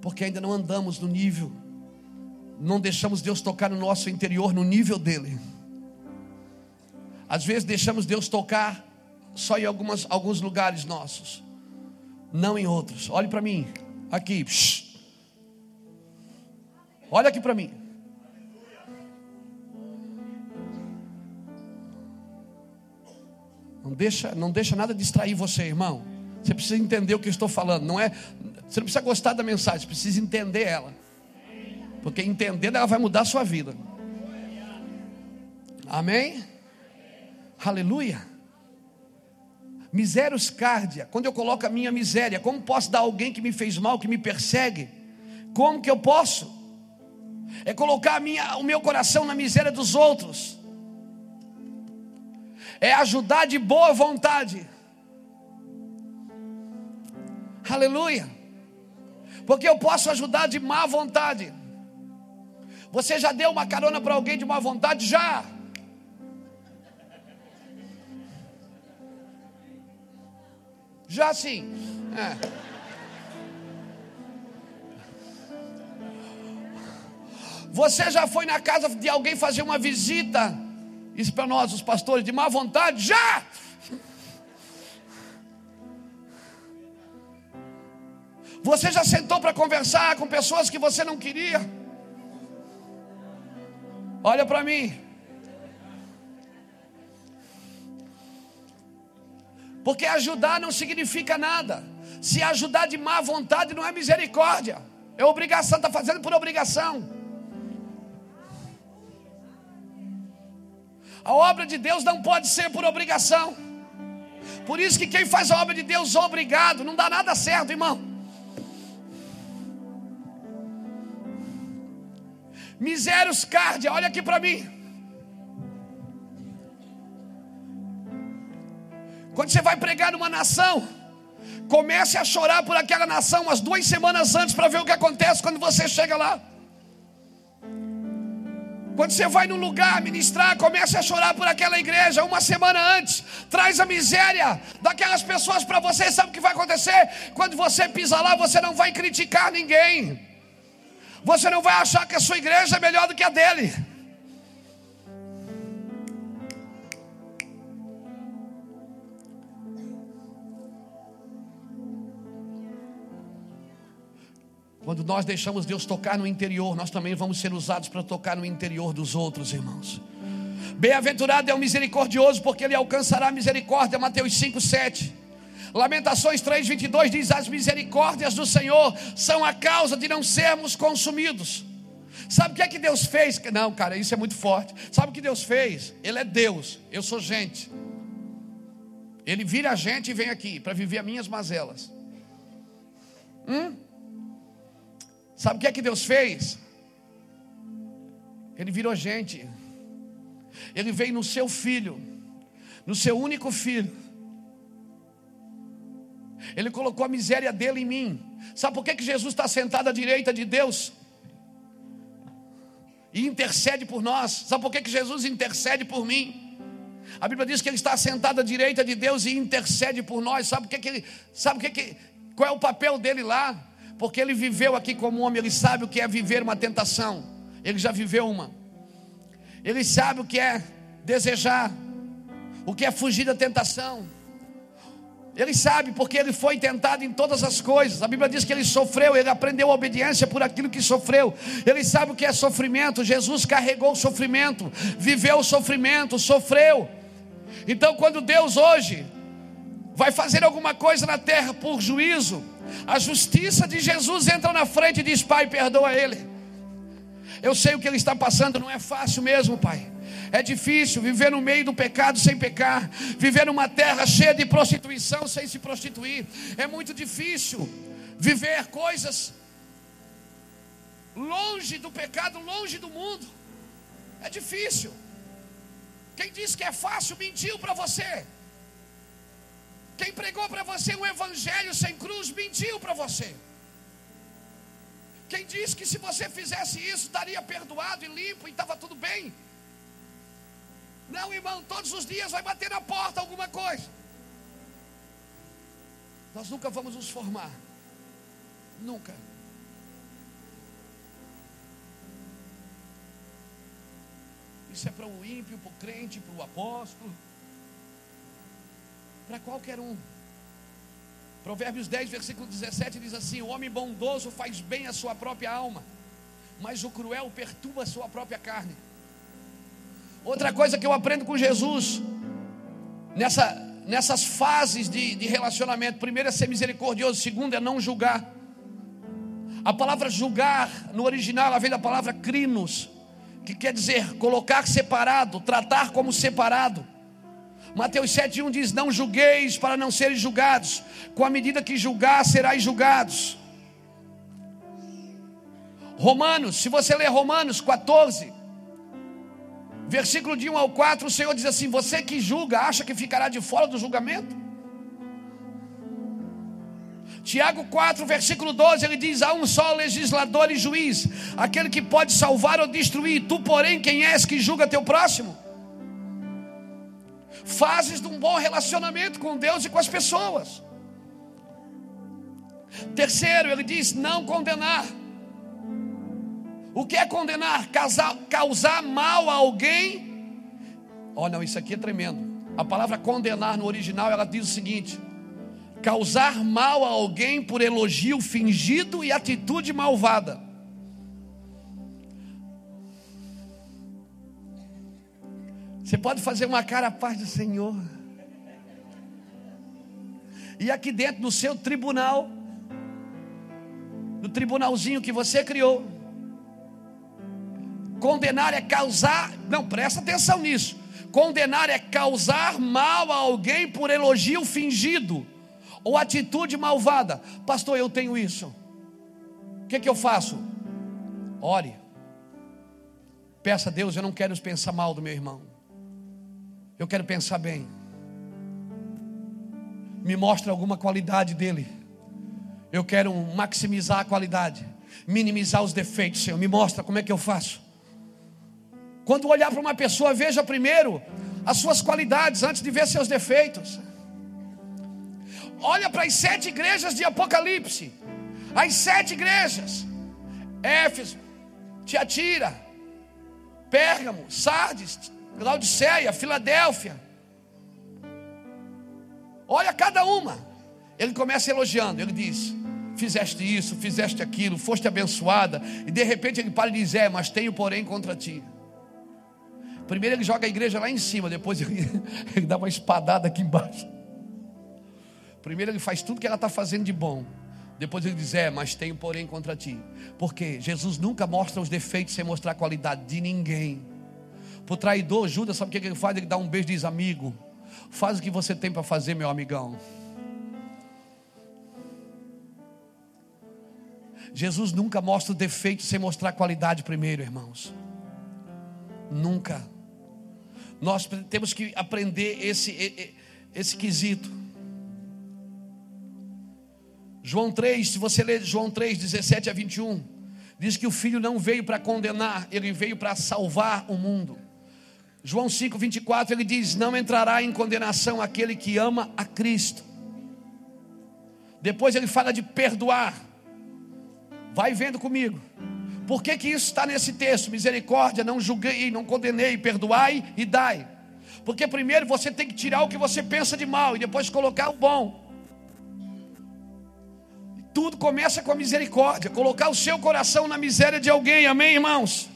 porque ainda não andamos no nível, não deixamos Deus tocar no nosso interior, no nível dele. Às vezes deixamos Deus tocar só em algumas, alguns lugares nossos, não em outros. Olhe para mim, aqui. Psh. Olha aqui para mim. Não deixa, não deixa nada distrair você, irmão. Você precisa entender o que eu estou falando. Não é, você não precisa gostar da mensagem, precisa entender ela. Porque entendendo ela vai mudar a sua vida. Amém? Aleluia. Misérios cardia. Quando eu coloco a minha miséria, como posso dar alguém que me fez mal, que me persegue? Como que eu posso? É colocar minha, o meu coração na miséria dos outros. É ajudar de boa vontade. Aleluia porque eu posso ajudar de má vontade. Você já deu uma carona para alguém de má vontade? Já. Já sim. É. Você já foi na casa de alguém fazer uma visita? Isso para nós, os pastores, de má vontade? Já! Você já sentou para conversar com pessoas que você não queria? Olha para mim. Porque ajudar não significa nada. Se ajudar de má vontade não é misericórdia, é obrigação, está fazendo por obrigação. A obra de Deus não pode ser por obrigação. Por isso que quem faz a obra de Deus obrigado não dá nada certo, irmão. Misérios cardia, olha aqui para mim. Quando você vai pregar numa nação, comece a chorar por aquela nação umas duas semanas antes para ver o que acontece quando você chega lá. Quando você vai num lugar ministrar, comece a chorar por aquela igreja uma semana antes. Traz a miséria daquelas pessoas para você. Sabe o que vai acontecer? Quando você pisa lá, você não vai criticar ninguém. Você não vai achar que a sua igreja é melhor do que a dele. Quando nós deixamos Deus tocar no interior, nós também vamos ser usados para tocar no interior dos outros, irmãos. Bem-aventurado é o misericordioso, porque ele alcançará a misericórdia. Mateus 5, 7. Lamentações 3, 22 diz: As misericórdias do Senhor são a causa de não sermos consumidos. Sabe o que é que Deus fez? Não, cara, isso é muito forte. Sabe o que Deus fez? Ele é Deus, eu sou gente. Ele vira a gente e vem aqui para viver as minhas mazelas. Hum? Sabe o que é que Deus fez? Ele virou gente. Ele veio no seu filho, no seu único filho. Ele colocou a miséria dele em mim. Sabe por que, que Jesus está sentado à direita de Deus? E intercede por nós. Sabe por que, que Jesus intercede por mim? A Bíblia diz que ele está sentado à direita de Deus e intercede por nós. Sabe o que, que ele. Sabe o que, que. Qual é o papel dele lá? porque ele viveu aqui como homem, ele sabe o que é viver uma tentação. Ele já viveu uma. Ele sabe o que é desejar, o que é fugir da tentação. Ele sabe porque ele foi tentado em todas as coisas. A Bíblia diz que ele sofreu, ele aprendeu a obediência por aquilo que sofreu. Ele sabe o que é sofrimento. Jesus carregou o sofrimento, viveu o sofrimento, sofreu. Então, quando Deus hoje vai fazer alguma coisa na terra por juízo, a justiça de Jesus entra na frente e diz: Pai, perdoa ele. Eu sei o que ele está passando, não é fácil mesmo, Pai. É difícil viver no meio do pecado sem pecar, viver numa terra cheia de prostituição sem se prostituir. É muito difícil viver coisas longe do pecado, longe do mundo. É difícil. Quem disse que é fácil mentiu para você. Quem pregou para você um evangelho sem cruz mentiu para você. Quem disse que se você fizesse isso estaria perdoado e limpo e estava tudo bem. Não, irmão, todos os dias vai bater na porta alguma coisa. Nós nunca vamos nos formar. Nunca. Isso é para o ímpio, para o crente, para o apóstolo para qualquer um. Provérbios 10, versículo 17 diz assim: O homem bondoso faz bem à sua própria alma, mas o cruel perturba a sua própria carne. Outra coisa que eu aprendo com Jesus, nessa, nessas fases de, de relacionamento: primeiro é ser misericordioso, segundo é não julgar. A palavra julgar, no original, ela vem da palavra crinos, que quer dizer colocar separado, tratar como separado. Mateus 7,1 diz: Não julgueis para não serem julgados, com a medida que julgar, serás julgados. Romanos, se você ler Romanos 14, versículo de 1 ao 4, o Senhor diz assim: Você que julga, acha que ficará de fora do julgamento? Tiago 4, versículo 12, ele diz: Há um só legislador e juiz, aquele que pode salvar ou destruir. Tu, porém, quem és que julga teu próximo? fases de um bom relacionamento com Deus e com as pessoas. Terceiro, ele diz: não condenar. O que é condenar? Causar, causar mal a alguém. Não, isso aqui é tremendo. A palavra condenar no original ela diz o seguinte: causar mal a alguém por elogio fingido e atitude malvada. Você pode fazer uma cara a paz do Senhor. E aqui dentro do seu tribunal, no tribunalzinho que você criou, condenar é causar, não, presta atenção nisso. Condenar é causar mal a alguém por elogio fingido ou atitude malvada. Pastor, eu tenho isso. O que, que eu faço? Ore. Peça a Deus, eu não quero pensar mal do meu irmão. Eu quero pensar bem. Me mostre alguma qualidade dele. Eu quero maximizar a qualidade, minimizar os defeitos, Senhor. Me mostra como é que eu faço. Quando olhar para uma pessoa, veja primeiro as suas qualidades antes de ver seus defeitos. Olha para as sete igrejas de Apocalipse. As sete igrejas: Éfeso, Tiatira, Pérgamo, Sardes, Laodiceia, Filadélfia. Olha cada uma. Ele começa elogiando, ele diz: Fizeste isso, fizeste aquilo, foste abençoada. E de repente ele para e diz: É, mas tenho porém contra ti. Primeiro ele joga a igreja lá em cima, depois ele, ele dá uma espadada aqui embaixo. Primeiro ele faz tudo que ela está fazendo de bom. Depois ele diz: É, mas tenho porém contra ti. Porque Jesus nunca mostra os defeitos sem mostrar a qualidade de ninguém. Para o traidor, Judas, sabe o que ele faz? Ele dá um beijo e diz: Amigo, faz o que você tem para fazer, meu amigão. Jesus nunca mostra o defeito sem mostrar a qualidade primeiro, irmãos. Nunca. Nós temos que aprender esse, esse quesito. João 3, se você ler João 3, 17 a 21, diz que o filho não veio para condenar, ele veio para salvar o mundo. João 5, 24, ele diz: Não entrará em condenação aquele que ama a Cristo. Depois ele fala de perdoar. Vai vendo comigo. Por que, que isso está nesse texto? Misericórdia, não julguei, não condenei, perdoai e dai. Porque primeiro você tem que tirar o que você pensa de mal e depois colocar o bom. Tudo começa com a misericórdia, colocar o seu coração na miséria de alguém, amém, irmãos?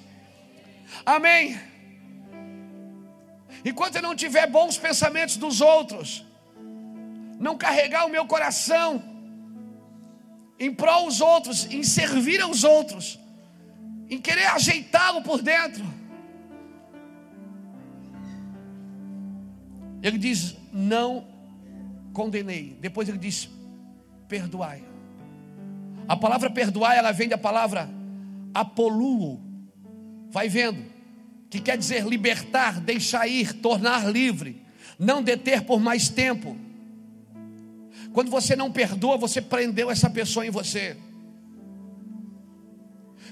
Amém. Enquanto eu não tiver bons pensamentos dos outros, não carregar o meu coração em prol dos outros, em servir aos outros, em querer ajeitá-lo por dentro. Ele diz: Não condenei. Depois ele diz: Perdoai. A palavra perdoar, ela vem da palavra apoluo. Vai vendo. Que quer dizer libertar, deixar ir, tornar livre, não deter por mais tempo. Quando você não perdoa, você prendeu essa pessoa em você.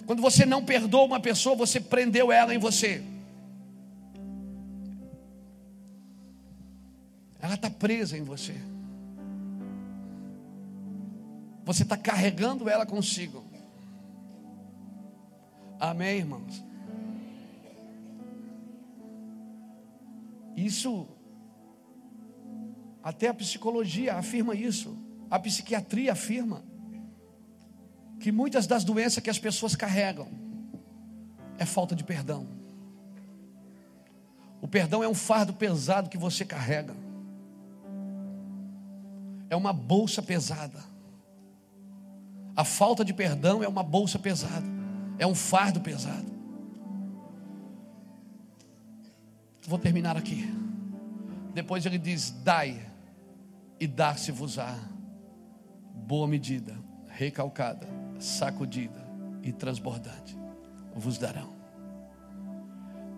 Quando você não perdoa uma pessoa, você prendeu ela em você. Ela está presa em você. Você está carregando ela consigo. Amém, irmãos? Isso, até a psicologia afirma isso, a psiquiatria afirma que muitas das doenças que as pessoas carregam é falta de perdão. O perdão é um fardo pesado que você carrega, é uma bolsa pesada. A falta de perdão é uma bolsa pesada, é um fardo pesado. Vou terminar aqui. Depois ele diz: Dai, e dar-se-vos-á boa medida, recalcada, sacudida e transbordante, vos darão.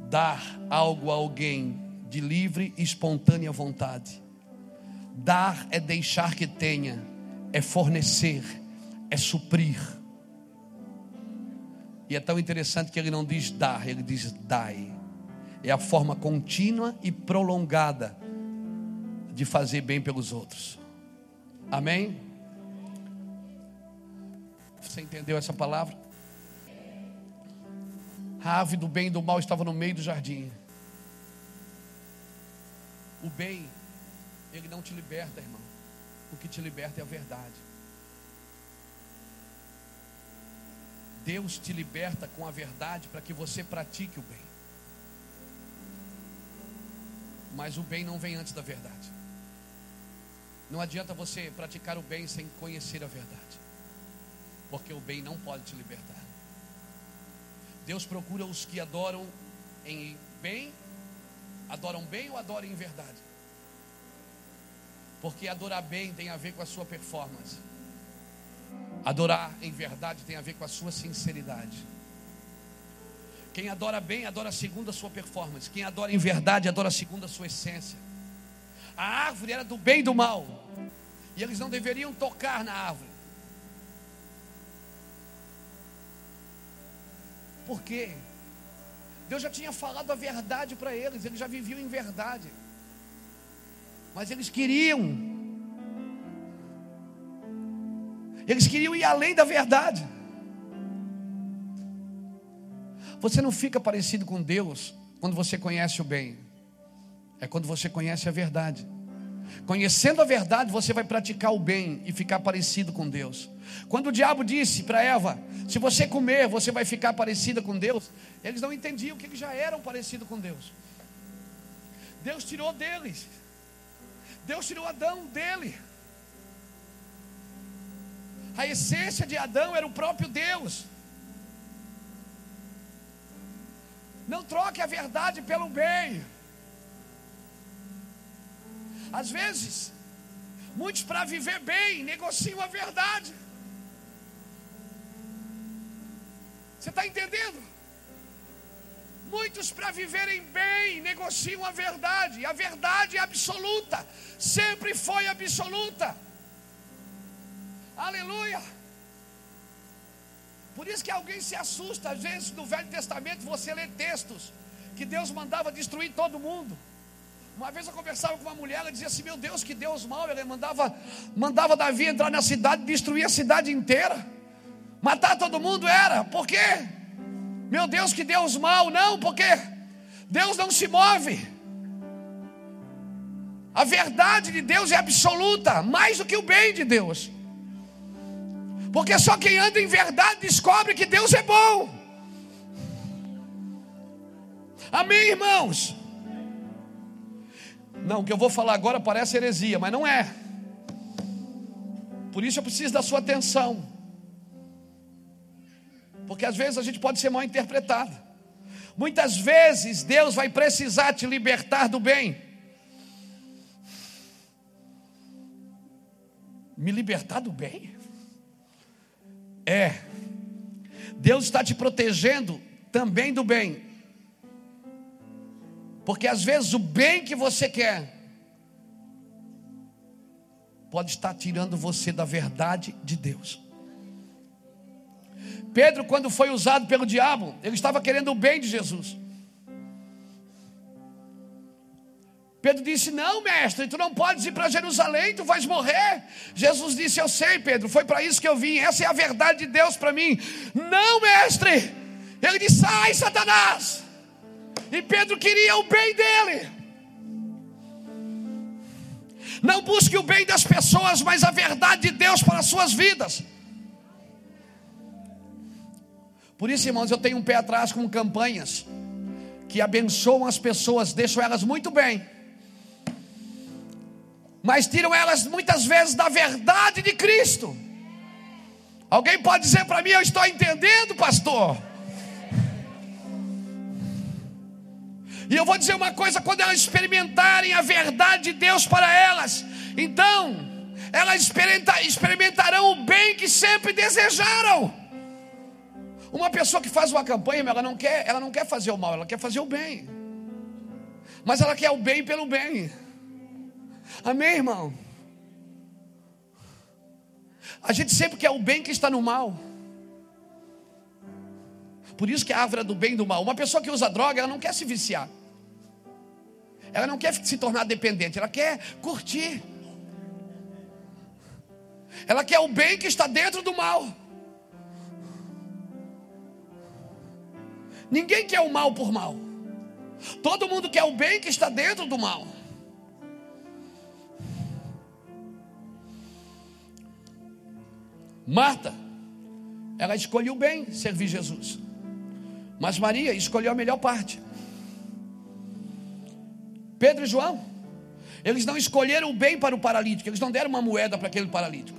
Dar algo a alguém de livre e espontânea vontade. Dar é deixar que tenha, é fornecer é suprir. E é tão interessante que ele não diz dar, ele diz dai. É a forma contínua e prolongada de fazer bem pelos outros. Amém? Você entendeu essa palavra? A ave do bem e do mal estava no meio do jardim. O bem, ele não te liberta, irmão. O que te liberta é a verdade. Deus te liberta com a verdade para que você pratique o bem. Mas o bem não vem antes da verdade. Não adianta você praticar o bem sem conhecer a verdade, porque o bem não pode te libertar. Deus procura os que adoram em bem, adoram bem ou adoram em verdade. Porque adorar bem tem a ver com a sua performance. Adorar em verdade tem a ver com a sua sinceridade. Quem adora bem, adora segundo a sua performance. Quem adora em verdade, adora segundo a sua essência. A árvore era do bem e do mal. E eles não deveriam tocar na árvore. Por quê? Deus já tinha falado a verdade para eles, eles já viviam em verdade. Mas eles queriam. Eles queriam ir além da verdade. Você não fica parecido com Deus quando você conhece o bem, é quando você conhece a verdade. Conhecendo a verdade, você vai praticar o bem e ficar parecido com Deus. Quando o diabo disse para Eva: Se você comer, você vai ficar parecida com Deus, eles não entendiam que eles já eram parecidos com Deus. Deus tirou deles, Deus tirou Adão dele. A essência de Adão era o próprio Deus. Não troque a verdade pelo bem. Às vezes, muitos para viver bem negociam a verdade. Você está entendendo? Muitos para viverem bem negociam a verdade. A verdade é absoluta. Sempre foi absoluta. Aleluia. Por isso que alguém se assusta, às vezes no Velho Testamento você lê textos que Deus mandava destruir todo mundo. Uma vez eu conversava com uma mulher, ela dizia assim: Meu Deus, que Deus mal. Ela mandava, mandava Davi entrar na cidade, destruir a cidade inteira, matar todo mundo. Era, por quê? Meu Deus, que Deus mal. Não, porque Deus não se move. A verdade de Deus é absoluta, mais do que o bem de Deus. Porque só quem anda em verdade descobre que Deus é bom. Amém, irmãos? Não, o que eu vou falar agora parece heresia, mas não é. Por isso eu preciso da sua atenção. Porque às vezes a gente pode ser mal interpretado. Muitas vezes Deus vai precisar te libertar do bem. Me libertar do bem? É. Deus está te protegendo também do bem. Porque às vezes o bem que você quer pode estar tirando você da verdade de Deus. Pedro, quando foi usado pelo diabo, ele estava querendo o bem de Jesus. Pedro disse: Não, mestre, tu não podes ir para Jerusalém, tu vais morrer. Jesus disse: Eu sei, Pedro, foi para isso que eu vim, essa é a verdade de Deus para mim. Não, mestre, ele disse: Sai, Satanás. E Pedro queria o bem dele. Não busque o bem das pessoas, mas a verdade de Deus para as suas vidas. Por isso, irmãos, eu tenho um pé atrás com campanhas que abençoam as pessoas, deixam elas muito bem mas tiram elas muitas vezes da verdade de Cristo. Alguém pode dizer para mim, eu estou entendendo, pastor? E eu vou dizer uma coisa: quando elas experimentarem a verdade de Deus para elas, então elas experimentarão o bem que sempre desejaram. Uma pessoa que faz uma campanha, ela não quer, ela não quer fazer o mal, ela quer fazer o bem. Mas ela quer o bem pelo bem. Amém, irmão? A gente sempre quer o bem que está no mal. Por isso que a árvore é do bem e do mal. Uma pessoa que usa droga, ela não quer se viciar. Ela não quer se tornar dependente, ela quer curtir. Ela quer o bem que está dentro do mal. Ninguém quer o mal por mal. Todo mundo quer o bem que está dentro do mal. Marta, ela escolheu bem servir Jesus. Mas Maria escolheu a melhor parte. Pedro e João, Eles não escolheram o bem para o paralítico, eles não deram uma moeda para aquele paralítico.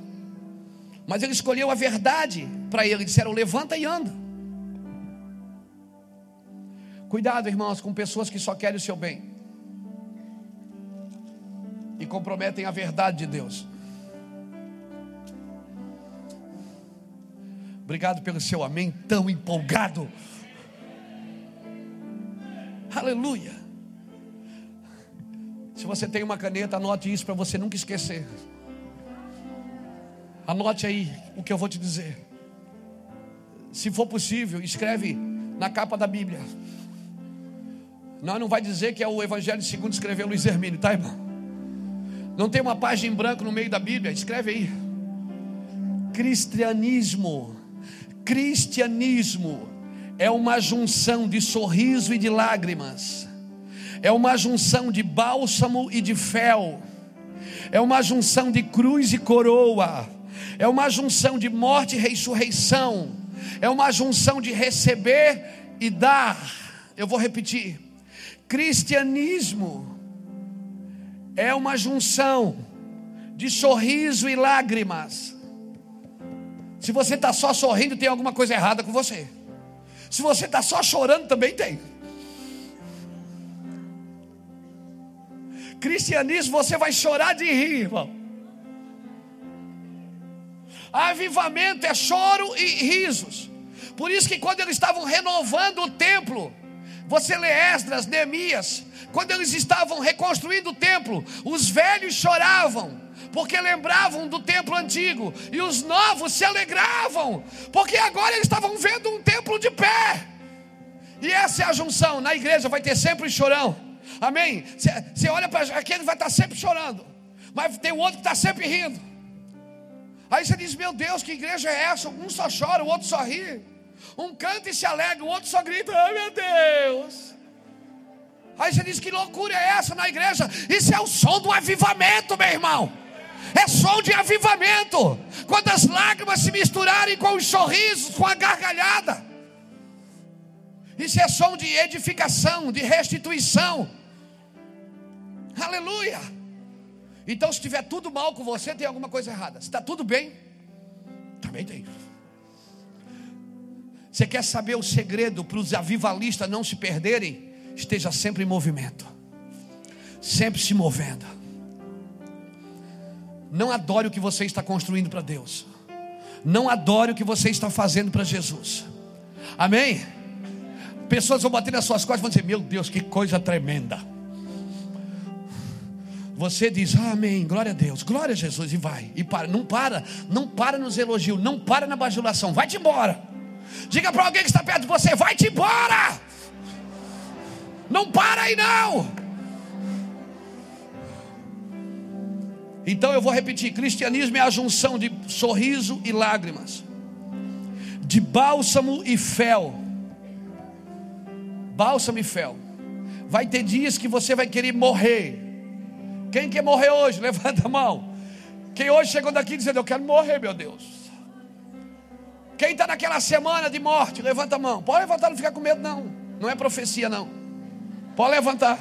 Mas ele escolheu a verdade para ele, disseram: levanta e anda. Cuidado, irmãos, com pessoas que só querem o seu bem e comprometem a verdade de Deus. Obrigado pelo seu amém tão empolgado. Aleluia. Se você tem uma caneta, anote isso para você nunca esquecer. Anote aí o que eu vou te dizer. Se for possível, escreve na capa da Bíblia. Não, não vai dizer que é o Evangelho segundo escreveu Luiz Hermínio, tá, irmão? Não tem uma página em branco no meio da Bíblia? Escreve aí. Cristianismo. Cristianismo é uma junção de sorriso e de lágrimas. É uma junção de bálsamo e de fel. É uma junção de cruz e coroa. É uma junção de morte e ressurreição. É uma junção de receber e dar. Eu vou repetir Cristianismo é uma junção de sorriso e lágrimas. Se você está só sorrindo, tem alguma coisa errada com você. Se você está só chorando, também tem. Cristianismo, você vai chorar de rir, irmão. Avivamento é choro e risos. Por isso que quando eles estavam renovando o templo, você lê Esdras, Neemias, quando eles estavam reconstruindo o templo, os velhos choravam, porque lembravam do templo antigo, e os novos se alegravam, porque agora eles estavam vendo um templo de pé. E essa é a junção. Na igreja vai ter sempre chorão. Amém? Você olha para aquele vai estar sempre chorando, mas tem outro que está sempre rindo. Aí você diz: Meu Deus, que igreja é essa? Um só chora, o outro só ri. Um canta e se alegra, o outro só grita: Ai meu Deus. Aí você diz: Que loucura é essa na igreja? Isso é o som do avivamento, meu irmão. É som de avivamento. Quando as lágrimas se misturarem com os sorrisos, com a gargalhada. Isso é som de edificação, de restituição. Aleluia. Então, se estiver tudo mal com você, tem alguma coisa errada. Se está tudo bem, também tem. Você quer saber o segredo para os avivalistas não se perderem? Esteja sempre em movimento, sempre se movendo. Não adore o que você está construindo para Deus, não adore o que você está fazendo para Jesus. Amém? Pessoas vão bater nas suas costas e vão dizer: Meu Deus, que coisa tremenda. Você diz, amém, glória a Deus, glória a Jesus, e vai, e para, não para, não para nos elogios, não para na bajulação, vai-te embora. Diga para alguém que está perto de você: vai-te embora. Não para aí não. Então eu vou repetir: cristianismo é a junção de sorriso e lágrimas, de bálsamo e fel. Bálsamo e fel. Vai ter dias que você vai querer morrer. Quem quer morrer hoje? Levanta a mão. Quem hoje chegou daqui dizendo: Eu quero morrer, meu Deus. Quem está naquela semana de morte, levanta a mão. Pode levantar, não fica com medo, não. Não é profecia, não. Pode levantar.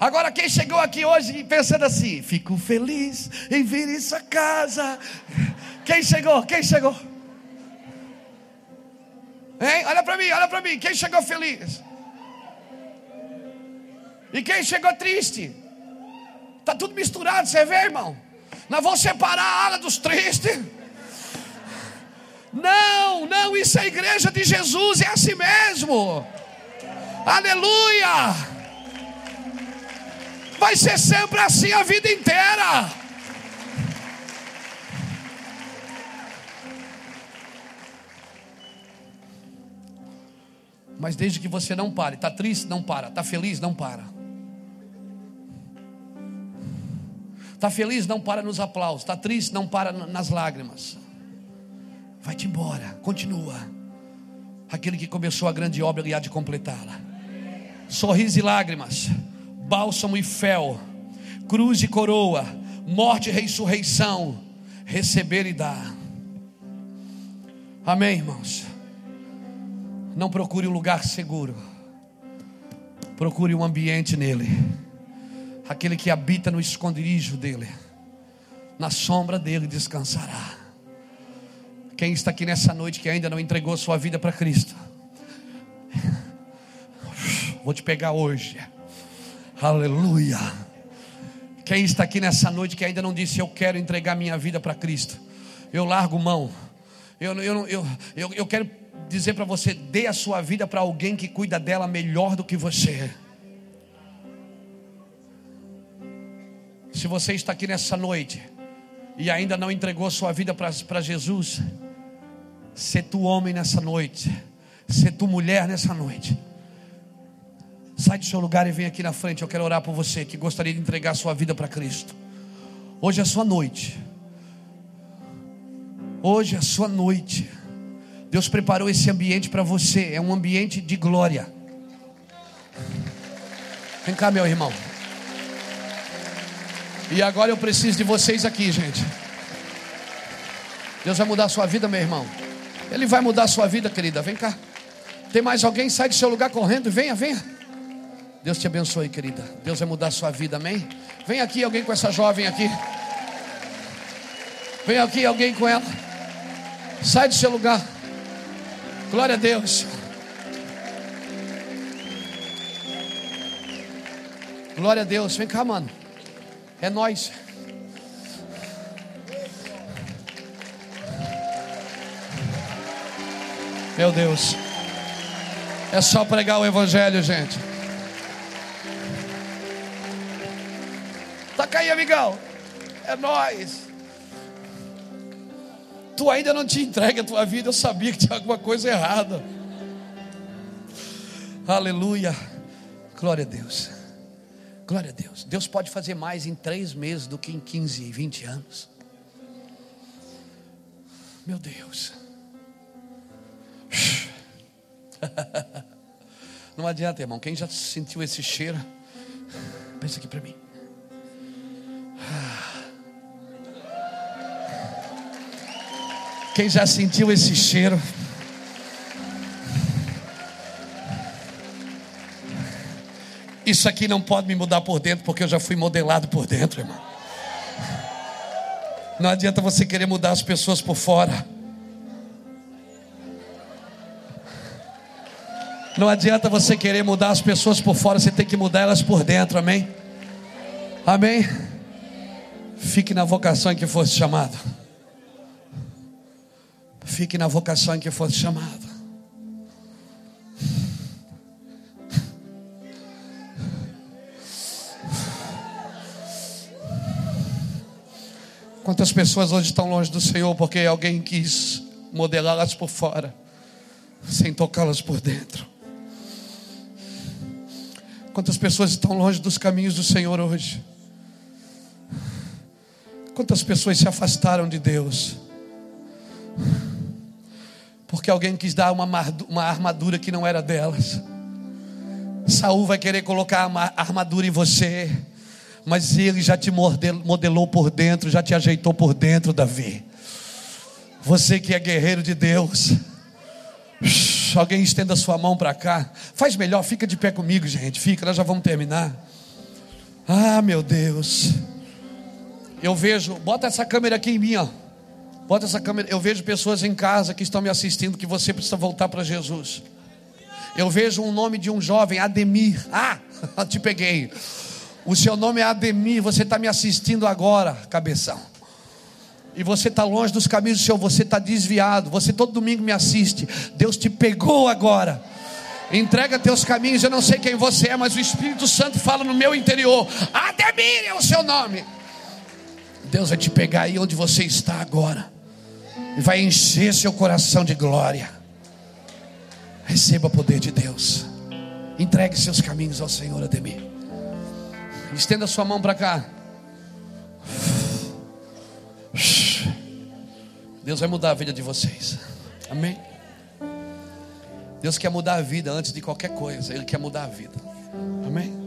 Agora, quem chegou aqui hoje pensando assim, fico feliz em vir em sua casa. Quem chegou? Quem chegou? Hein? Olha para mim, olha para mim. Quem chegou feliz? E quem chegou triste? Está tudo misturado, você vê, irmão? Nós vamos separar a ala dos tristes. Não, não, isso é a igreja de Jesus, é assim mesmo. Aleluia. Vai ser sempre assim a vida inteira. Mas desde que você não pare, está triste, não para, está feliz, não para. Está feliz? Não para nos aplausos. Está triste? Não para nas lágrimas. Vai-te embora. Continua. Aquele que começou a grande obra, ele há de completá-la. Sorriso e lágrimas. Bálsamo e fel. Cruz e coroa. Morte e ressurreição. Receber e dar. Amém, irmãos. Não procure um lugar seguro. Procure um ambiente nele. Aquele que habita no esconderijo dele, na sombra dele descansará. Quem está aqui nessa noite que ainda não entregou sua vida para Cristo, vou te pegar hoje. Aleluia. Quem está aqui nessa noite que ainda não disse eu quero entregar minha vida para Cristo, eu largo mão. Eu, eu, eu, eu, eu quero dizer para você: dê a sua vida para alguém que cuida dela melhor do que você. Se você está aqui nessa noite e ainda não entregou sua vida para Jesus, se tu homem nessa noite, se tu mulher nessa noite, sai do seu lugar e vem aqui na frente. Eu quero orar por você que gostaria de entregar sua vida para Cristo. Hoje é sua noite. Hoje é sua noite. Deus preparou esse ambiente para você. É um ambiente de glória. Vem cá, meu irmão. E agora eu preciso de vocês aqui, gente. Deus vai mudar a sua vida, meu irmão. Ele vai mudar a sua vida, querida. Vem cá. Tem mais alguém? Sai do seu lugar correndo. Venha, venha. Deus te abençoe, querida. Deus vai mudar a sua vida, amém? Vem aqui alguém com essa jovem aqui. Vem aqui alguém com ela. Sai do seu lugar. Glória a Deus. Glória a Deus. Vem cá, mano. É nós. Meu Deus. É só pregar o evangelho, gente. Tá aí, amigão. É nós. Tu ainda não te entrega a tua vida, eu sabia que tinha alguma coisa errada. Aleluia. Glória a Deus. Glória a Deus. Deus pode fazer mais em três meses do que em 15 e 20 anos. Meu Deus. Não adianta, irmão. Quem já sentiu esse cheiro? Pensa aqui para mim. Quem já sentiu esse cheiro? Isso aqui não pode me mudar por dentro, porque eu já fui modelado por dentro, irmão. Não adianta você querer mudar as pessoas por fora. Não adianta você querer mudar as pessoas por fora, você tem que mudar elas por dentro, amém? Amém? Fique na vocação em que fosse chamado. Fique na vocação em que fosse chamado. Quantas pessoas hoje estão longe do Senhor porque alguém quis modelá-las por fora, sem tocá-las por dentro? Quantas pessoas estão longe dos caminhos do Senhor hoje? Quantas pessoas se afastaram de Deus? Porque alguém quis dar uma, uma armadura que não era delas. Saul vai querer colocar armadura em você mas ele já te modelou por dentro, já te ajeitou por dentro, Davi. Você que é guerreiro de Deus, alguém estenda sua mão para cá, faz melhor, fica de pé comigo, gente, fica, nós já vamos terminar. Ah, meu Deus, eu vejo, bota essa câmera aqui em mim, ó. Bota essa câmera, eu vejo pessoas em casa que estão me assistindo que você precisa voltar para Jesus. Eu vejo um nome de um jovem, Ademir. Ah, te peguei. O seu nome é Ademir, você está me assistindo agora, cabeção. E você está longe dos caminhos do Senhor, você está desviado. Você todo domingo me assiste. Deus te pegou agora. Entrega teus caminhos. Eu não sei quem você é, mas o Espírito Santo fala no meu interior. Ademir é o seu nome. Deus vai te pegar aí onde você está agora. E vai encher seu coração de glória. Receba o poder de Deus. Entregue seus caminhos ao Senhor, Ademir. Estenda sua mão para cá. Deus vai mudar a vida de vocês. Amém. Deus quer mudar a vida antes de qualquer coisa. Ele quer mudar a vida. Amém.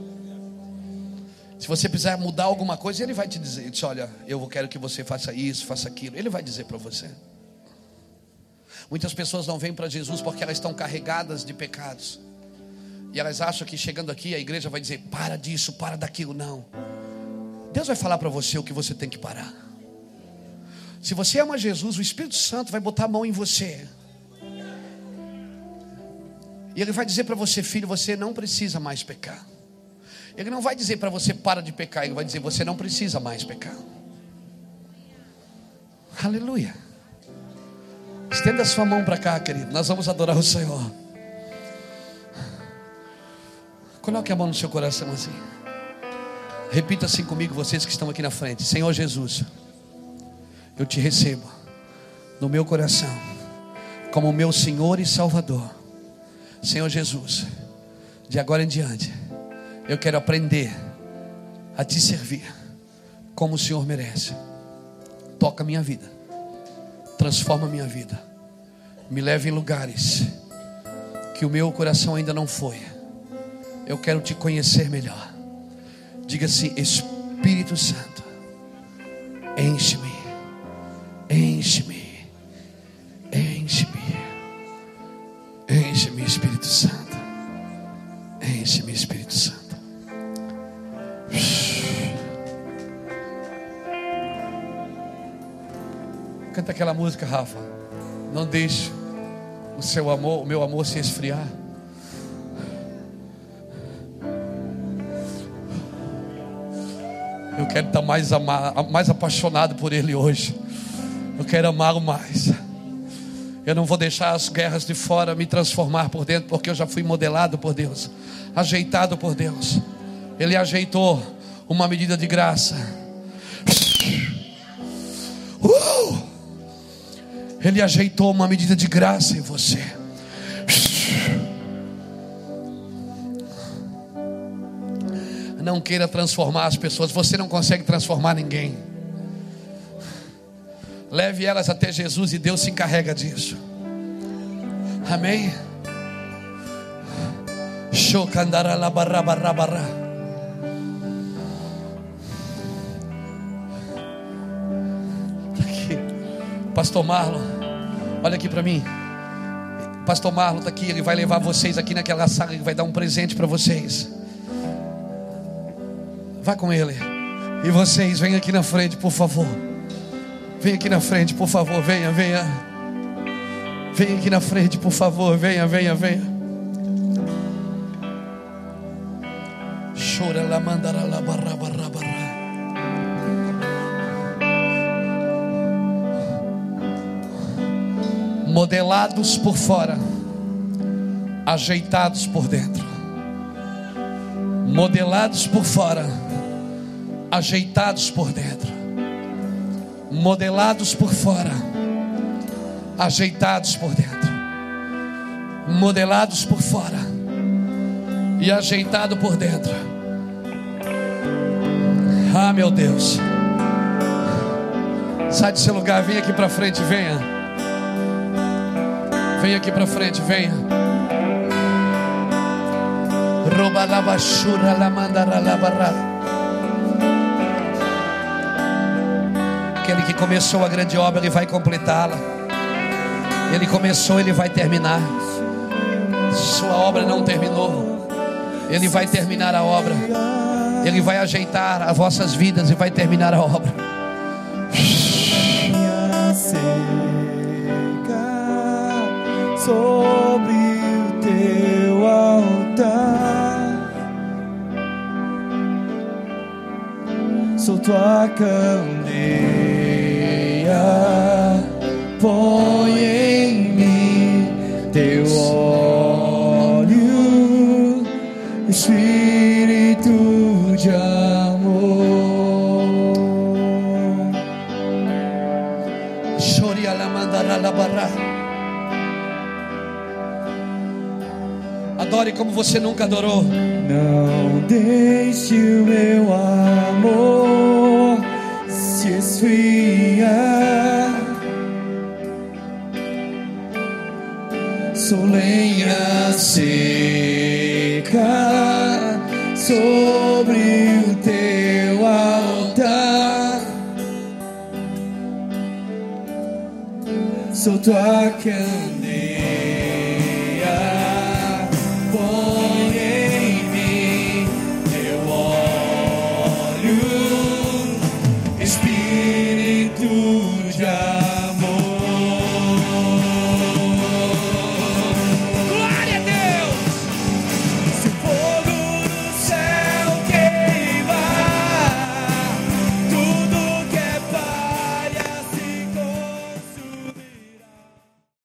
Se você precisar mudar alguma coisa, Ele vai te dizer: ele diz, Olha, eu quero que você faça isso, faça aquilo. Ele vai dizer para você. Muitas pessoas não vêm para Jesus porque elas estão carregadas de pecados. E elas acham que chegando aqui a igreja vai dizer: para disso, para daquilo. Não. Deus vai falar para você o que você tem que parar. Se você ama Jesus, o Espírito Santo vai botar a mão em você. E ele vai dizer para você, filho, você não precisa mais pecar. Ele não vai dizer para você para de pecar, ele vai dizer você não precisa mais pecar. Aleluia. Estenda sua mão para cá, querido. Nós vamos adorar o Senhor. Coloque a mão no seu coração assim. Repita assim comigo, vocês que estão aqui na frente. Senhor Jesus, eu te recebo no meu coração como meu Senhor e Salvador. Senhor Jesus, de agora em diante, eu quero aprender a te servir como o Senhor merece. Toca minha vida, transforma minha vida, me leve em lugares que o meu coração ainda não foi. Eu quero te conhecer melhor. Diga assim: Espírito Santo, enche-me, enche-me, enche-me, enche-me, Espírito Santo, enche-me, Espírito Santo. Canta aquela música, Rafa. Não deixe o seu amor, o meu amor se esfriar. Eu quero estar mais, amar, mais apaixonado por Ele hoje. Eu quero amá-lo mais. Eu não vou deixar as guerras de fora me transformar por dentro, porque eu já fui modelado por Deus, ajeitado por Deus. Ele ajeitou uma medida de graça. Uh! Ele ajeitou uma medida de graça em você. Não queira transformar as pessoas, você não consegue transformar ninguém. Leve elas até Jesus e Deus se encarrega disso. Amém. Aqui. Pastor Marlon, olha aqui para mim. Pastor Marlon está aqui, ele vai levar vocês aqui naquela sala, ele vai dar um presente para vocês. Vá com ele. E vocês, venham aqui na frente, por favor. Venha aqui na frente, por favor. Venha, venha. Venha aqui na frente, por favor. Venha, venha, venha. Chora la mandara la barra barra barra. Modelados por fora, ajeitados por dentro. Modelados por fora ajeitados por dentro, modelados por fora, ajeitados por dentro, modelados por fora e ajeitado por dentro. Ah, meu Deus. Sai do seu lugar, vem aqui para frente, venha. Vem aqui para frente, venha. Roba la basura la mandara la Aquele que começou a grande obra, ele vai completá-la. Ele começou, ele vai terminar. Sua obra não terminou. Ele vai terminar a obra. Ele vai ajeitar as vossas vidas e vai terminar a obra. sobre o teu altar. Sou tua candeia como você nunca adorou. Não deixe o meu amor se esfriar. Sou lenha seca sobre o teu altar. Sou tua candeia